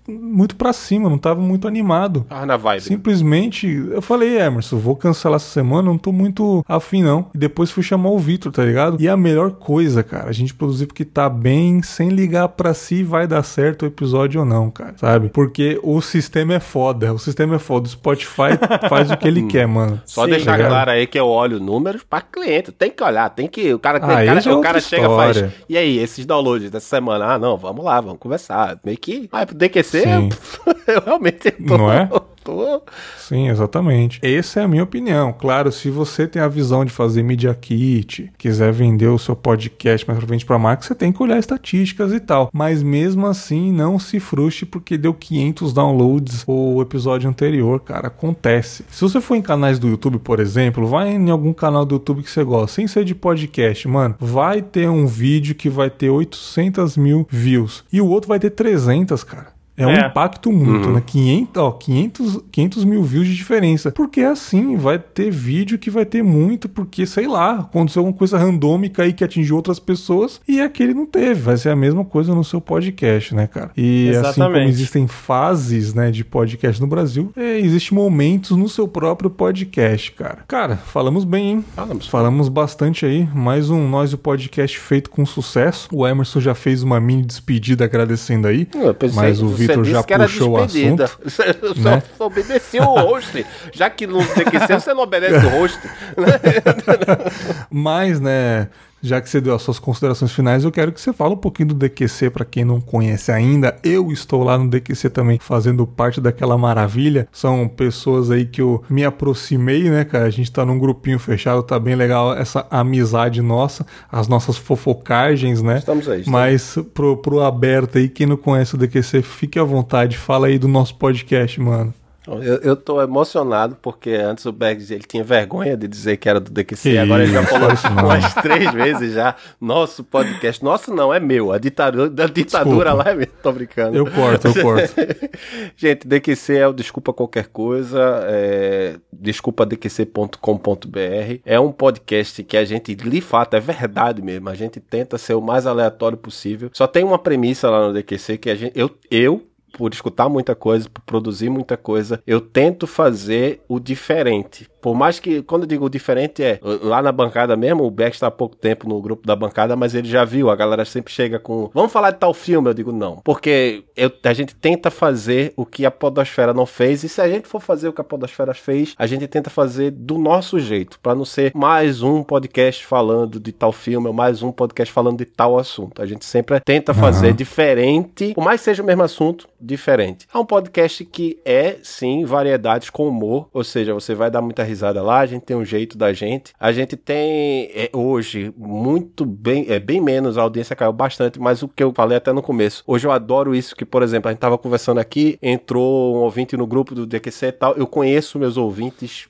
muito pra cima, não tava muito animado. Ah, na vibe. Simplesmente, eu falei, Emerson, vou cancelar essa semana, não tô muito afim não. E depois fui chamar o Vitor, tá ligado? E a melhor coisa, cara, a gente produzir porque tá bem, sem ligar pra si vai dar certo o episódio ou não, cara, sabe? Porque o sistema é foda, o sistema é foda. O Spotify [laughs] faz o que ele quer, mano. Só Sim, deixar tá claro aí que eu olho números pra cliente, tem que olhar, tem que. O cara, ah, cara, é o cara chega e faz. E aí, esses downloads dessa semana? Ah, não, vamos lá, vamos conversar. Meio que. Ah, DQC, [laughs] eu realmente tô, Não é? Tô. Sim, exatamente. Essa é a minha opinião. Claro, se você tem a visão de fazer Media Kit, quiser vender o seu podcast mais pra frente pra marca, você tem que olhar estatísticas e tal. Mas mesmo assim, não se frustre porque deu 500 downloads o episódio anterior, cara. Acontece. Se você for em canais do YouTube, por exemplo, vai em algum canal do YouTube que você gosta, sem ser de podcast, mano, vai ter um vídeo que vai ter 800 mil views e o outro vai ter 300, cara. É, um é. impacto muito, uhum. né? 500, ó, 500, 500 mil views de diferença. Porque assim, vai ter vídeo que vai ter muito, porque, sei lá, aconteceu alguma coisa randômica aí que atingiu outras pessoas e aquele não teve. Vai ser a mesma coisa no seu podcast, né, cara? E Exatamente. assim como existem fases, né, de podcast no Brasil, é, existem momentos no seu próprio podcast, cara. Cara, falamos bem, hein? Falamos. Falamos bastante aí. Mais um Nós o Podcast feito com sucesso. O Emerson já fez uma mini despedida agradecendo aí. Eu pensei, mas o Vitor Vitor já puxou o assunto. [laughs] Só, né? só obedeci o host. Já que não tem que ser, você não obedece o host. [laughs] Mas, né, já que você deu as suas considerações finais, eu quero que você fale um pouquinho do DQC para quem não conhece ainda. Eu estou lá no DQC também fazendo parte daquela maravilha. São pessoas aí que eu me aproximei, né, cara? A gente tá num grupinho fechado, tá bem legal essa amizade nossa, as nossas fofocagens, né? Estamos aí. Estamos. Mas pro, pro aberto aí, quem não conhece o DQC, fique à vontade, fala aí do nosso podcast, mano. Eu, eu tô emocionado porque antes o Bergs ele tinha vergonha de dizer que era do DQC, que agora ele já falou [laughs] umas três vezes já. Nosso podcast, nosso não, é meu. A ditadura, a ditadura lá é meu. Tô brincando. Eu corto, eu corto. [laughs] Gente, DQC é o Desculpa Qualquer Coisa, é desculpadqc.com.br. É um podcast que a gente, de fato, é verdade mesmo. A gente tenta ser o mais aleatório possível. Só tem uma premissa lá no DQC que a gente, eu, eu por escutar muita coisa, por produzir muita coisa, eu tento fazer o diferente. Por mais que, quando eu digo diferente, é lá na bancada mesmo, o Beck está há pouco tempo no grupo da bancada, mas ele já viu, a galera sempre chega com, vamos falar de tal filme? Eu digo, não. Porque eu, a gente tenta fazer o que a Podosfera não fez, e se a gente for fazer o que a Podosfera fez, a gente tenta fazer do nosso jeito, para não ser mais um podcast falando de tal filme, ou mais um podcast falando de tal assunto. A gente sempre tenta fazer uhum. diferente, por mais que seja o mesmo assunto, diferente. É um podcast que é, sim, variedades com humor, ou seja, você vai dar muita risada lá, a gente tem um jeito da gente. A gente tem é, hoje muito bem, é bem menos, a audiência caiu bastante, mas o que eu falei até no começo. Hoje eu adoro isso que, por exemplo, a gente tava conversando aqui, entrou um ouvinte no grupo do DQC e tal, eu conheço meus ouvintes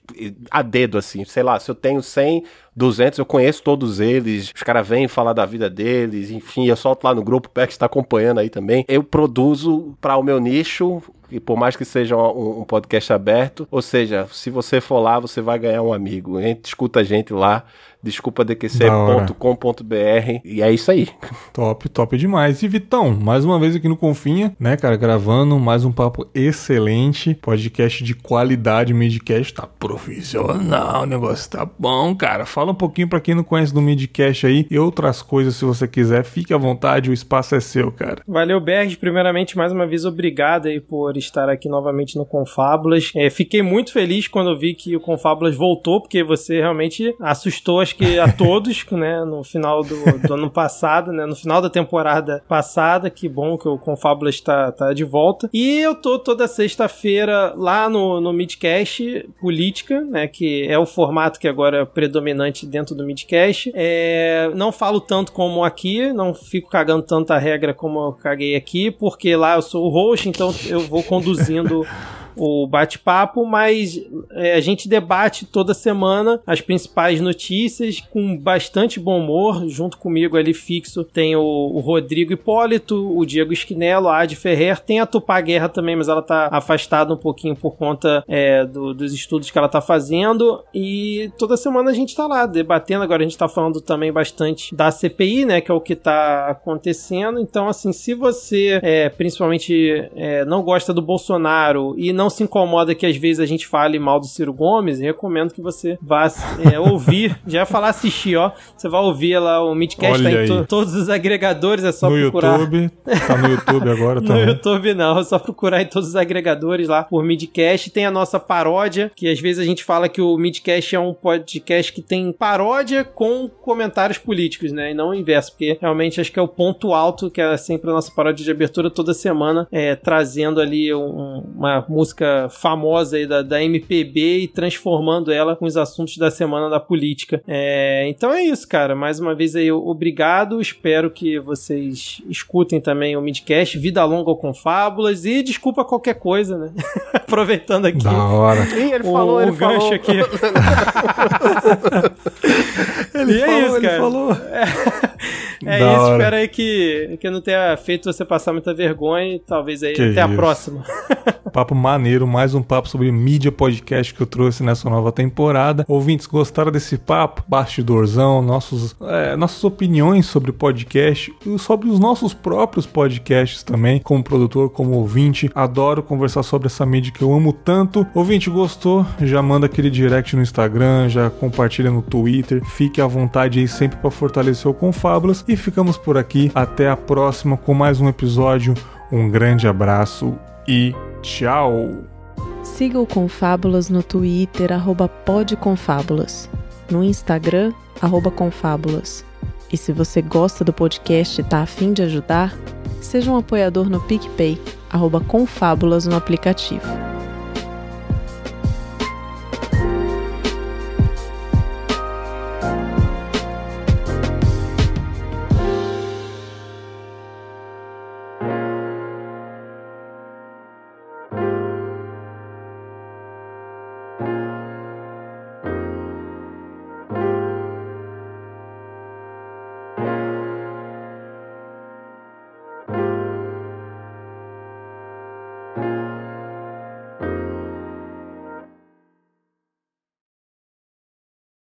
a dedo assim, sei lá, se eu tenho 100 200, eu conheço todos eles, os caras vêm falar da vida deles, enfim, eu solto lá no grupo, o Pex está acompanhando aí também. Eu produzo para o meu nicho E por mais que seja um, um podcast aberto, ou seja, se você for lá, você vai ganhar um amigo. Escuta a gente lá desculpadqc.com.br e é isso aí. [laughs] Top, top demais. E Vitão, mais uma vez aqui no Confinha, né, cara, gravando mais um papo excelente, podcast de qualidade, Midcast tá profissional, o negócio tá bom, cara. Fala um pouquinho para quem não conhece do Midcast aí e outras coisas se você quiser, fique à vontade, o espaço é seu, cara. Valeu, Berg. Primeiramente, mais uma vez, obrigado aí por estar aqui novamente no Confábulas. É, fiquei muito feliz quando eu vi que o Confábulas voltou, porque você realmente assustou as acho que a todos, [laughs] né, no final do, do, ano passado, né, no final da temporada passada, que bom que o Confábula está tá de volta. E eu tô toda sexta-feira lá no, no Midcast Política, né, que é o formato que agora é predominante dentro do Midcast. É, não falo tanto como aqui, não fico cagando tanta regra como eu caguei aqui, porque lá eu sou o host, então eu vou conduzindo [laughs] o bate-papo, mas é, a gente debate toda semana as principais notícias com bastante bom humor. Junto comigo ali fixo tem o, o Rodrigo Hipólito, o Diego Esquinelo, a Adi Ferrer, tem a Tupá Guerra também, mas ela tá afastada um pouquinho por conta é, do, dos estudos que ela tá fazendo. E toda semana a gente tá lá debatendo. Agora a gente tá falando também bastante da CPI, né? Que é o que tá acontecendo. Então, assim, se você é, principalmente é, não gosta do Bolsonaro e não não se incomoda que às vezes a gente fale mal do Ciro Gomes, recomendo que você vá é, ouvir, [laughs] já falar assistir, ó. Você vai ouvir lá o Midcast, tá em to todos os agregadores, é só no procurar. YouTube, tá no YouTube agora [laughs] também. no YouTube não, é só procurar em todos os agregadores lá por Midcast. Tem a nossa paródia, que às vezes a gente fala que o Midcast é um podcast que tem paródia com comentários políticos, né? E não o inverso, porque realmente acho que é o ponto alto, que é sempre a nossa paródia de abertura toda semana, é, trazendo ali um, uma música música famosa aí da, da MPB e transformando ela com os assuntos da semana da política. É, então é isso, cara. Mais uma vez aí, obrigado. Espero que vocês escutem também o Midcast. Vida longa com fábulas. E desculpa qualquer coisa, né? [laughs] Aproveitando aqui. Da hora. Ih, ele o, falou, ele o falou. gancho aqui. [laughs] ele e é falou, é isso, ele cara. falou. É, [laughs] é isso. Hora. Espero aí que, que eu não tenha feito você passar muita vergonha. Talvez aí que até isso. a próxima. [laughs] Papo maneiro, mais um papo sobre mídia podcast que eu trouxe nessa nova temporada. Ouvintes, gostaram desse papo? Bastidorzão, nossos, é, nossas opiniões sobre podcast e sobre os nossos próprios podcasts também, como produtor, como ouvinte. Adoro conversar sobre essa mídia que eu amo tanto. Ouvinte, gostou? Já manda aquele direct no Instagram, já compartilha no Twitter. Fique à vontade aí sempre para fortalecer o Confábulas. E ficamos por aqui. Até a próxima com mais um episódio. Um grande abraço e Tchau! Siga o Confábulas no Twitter, arroba podconfábulas, no Instagram, arroba confábulas. E se você gosta do podcast e está afim de ajudar, seja um apoiador no PicPay, arroba confábulas no aplicativo.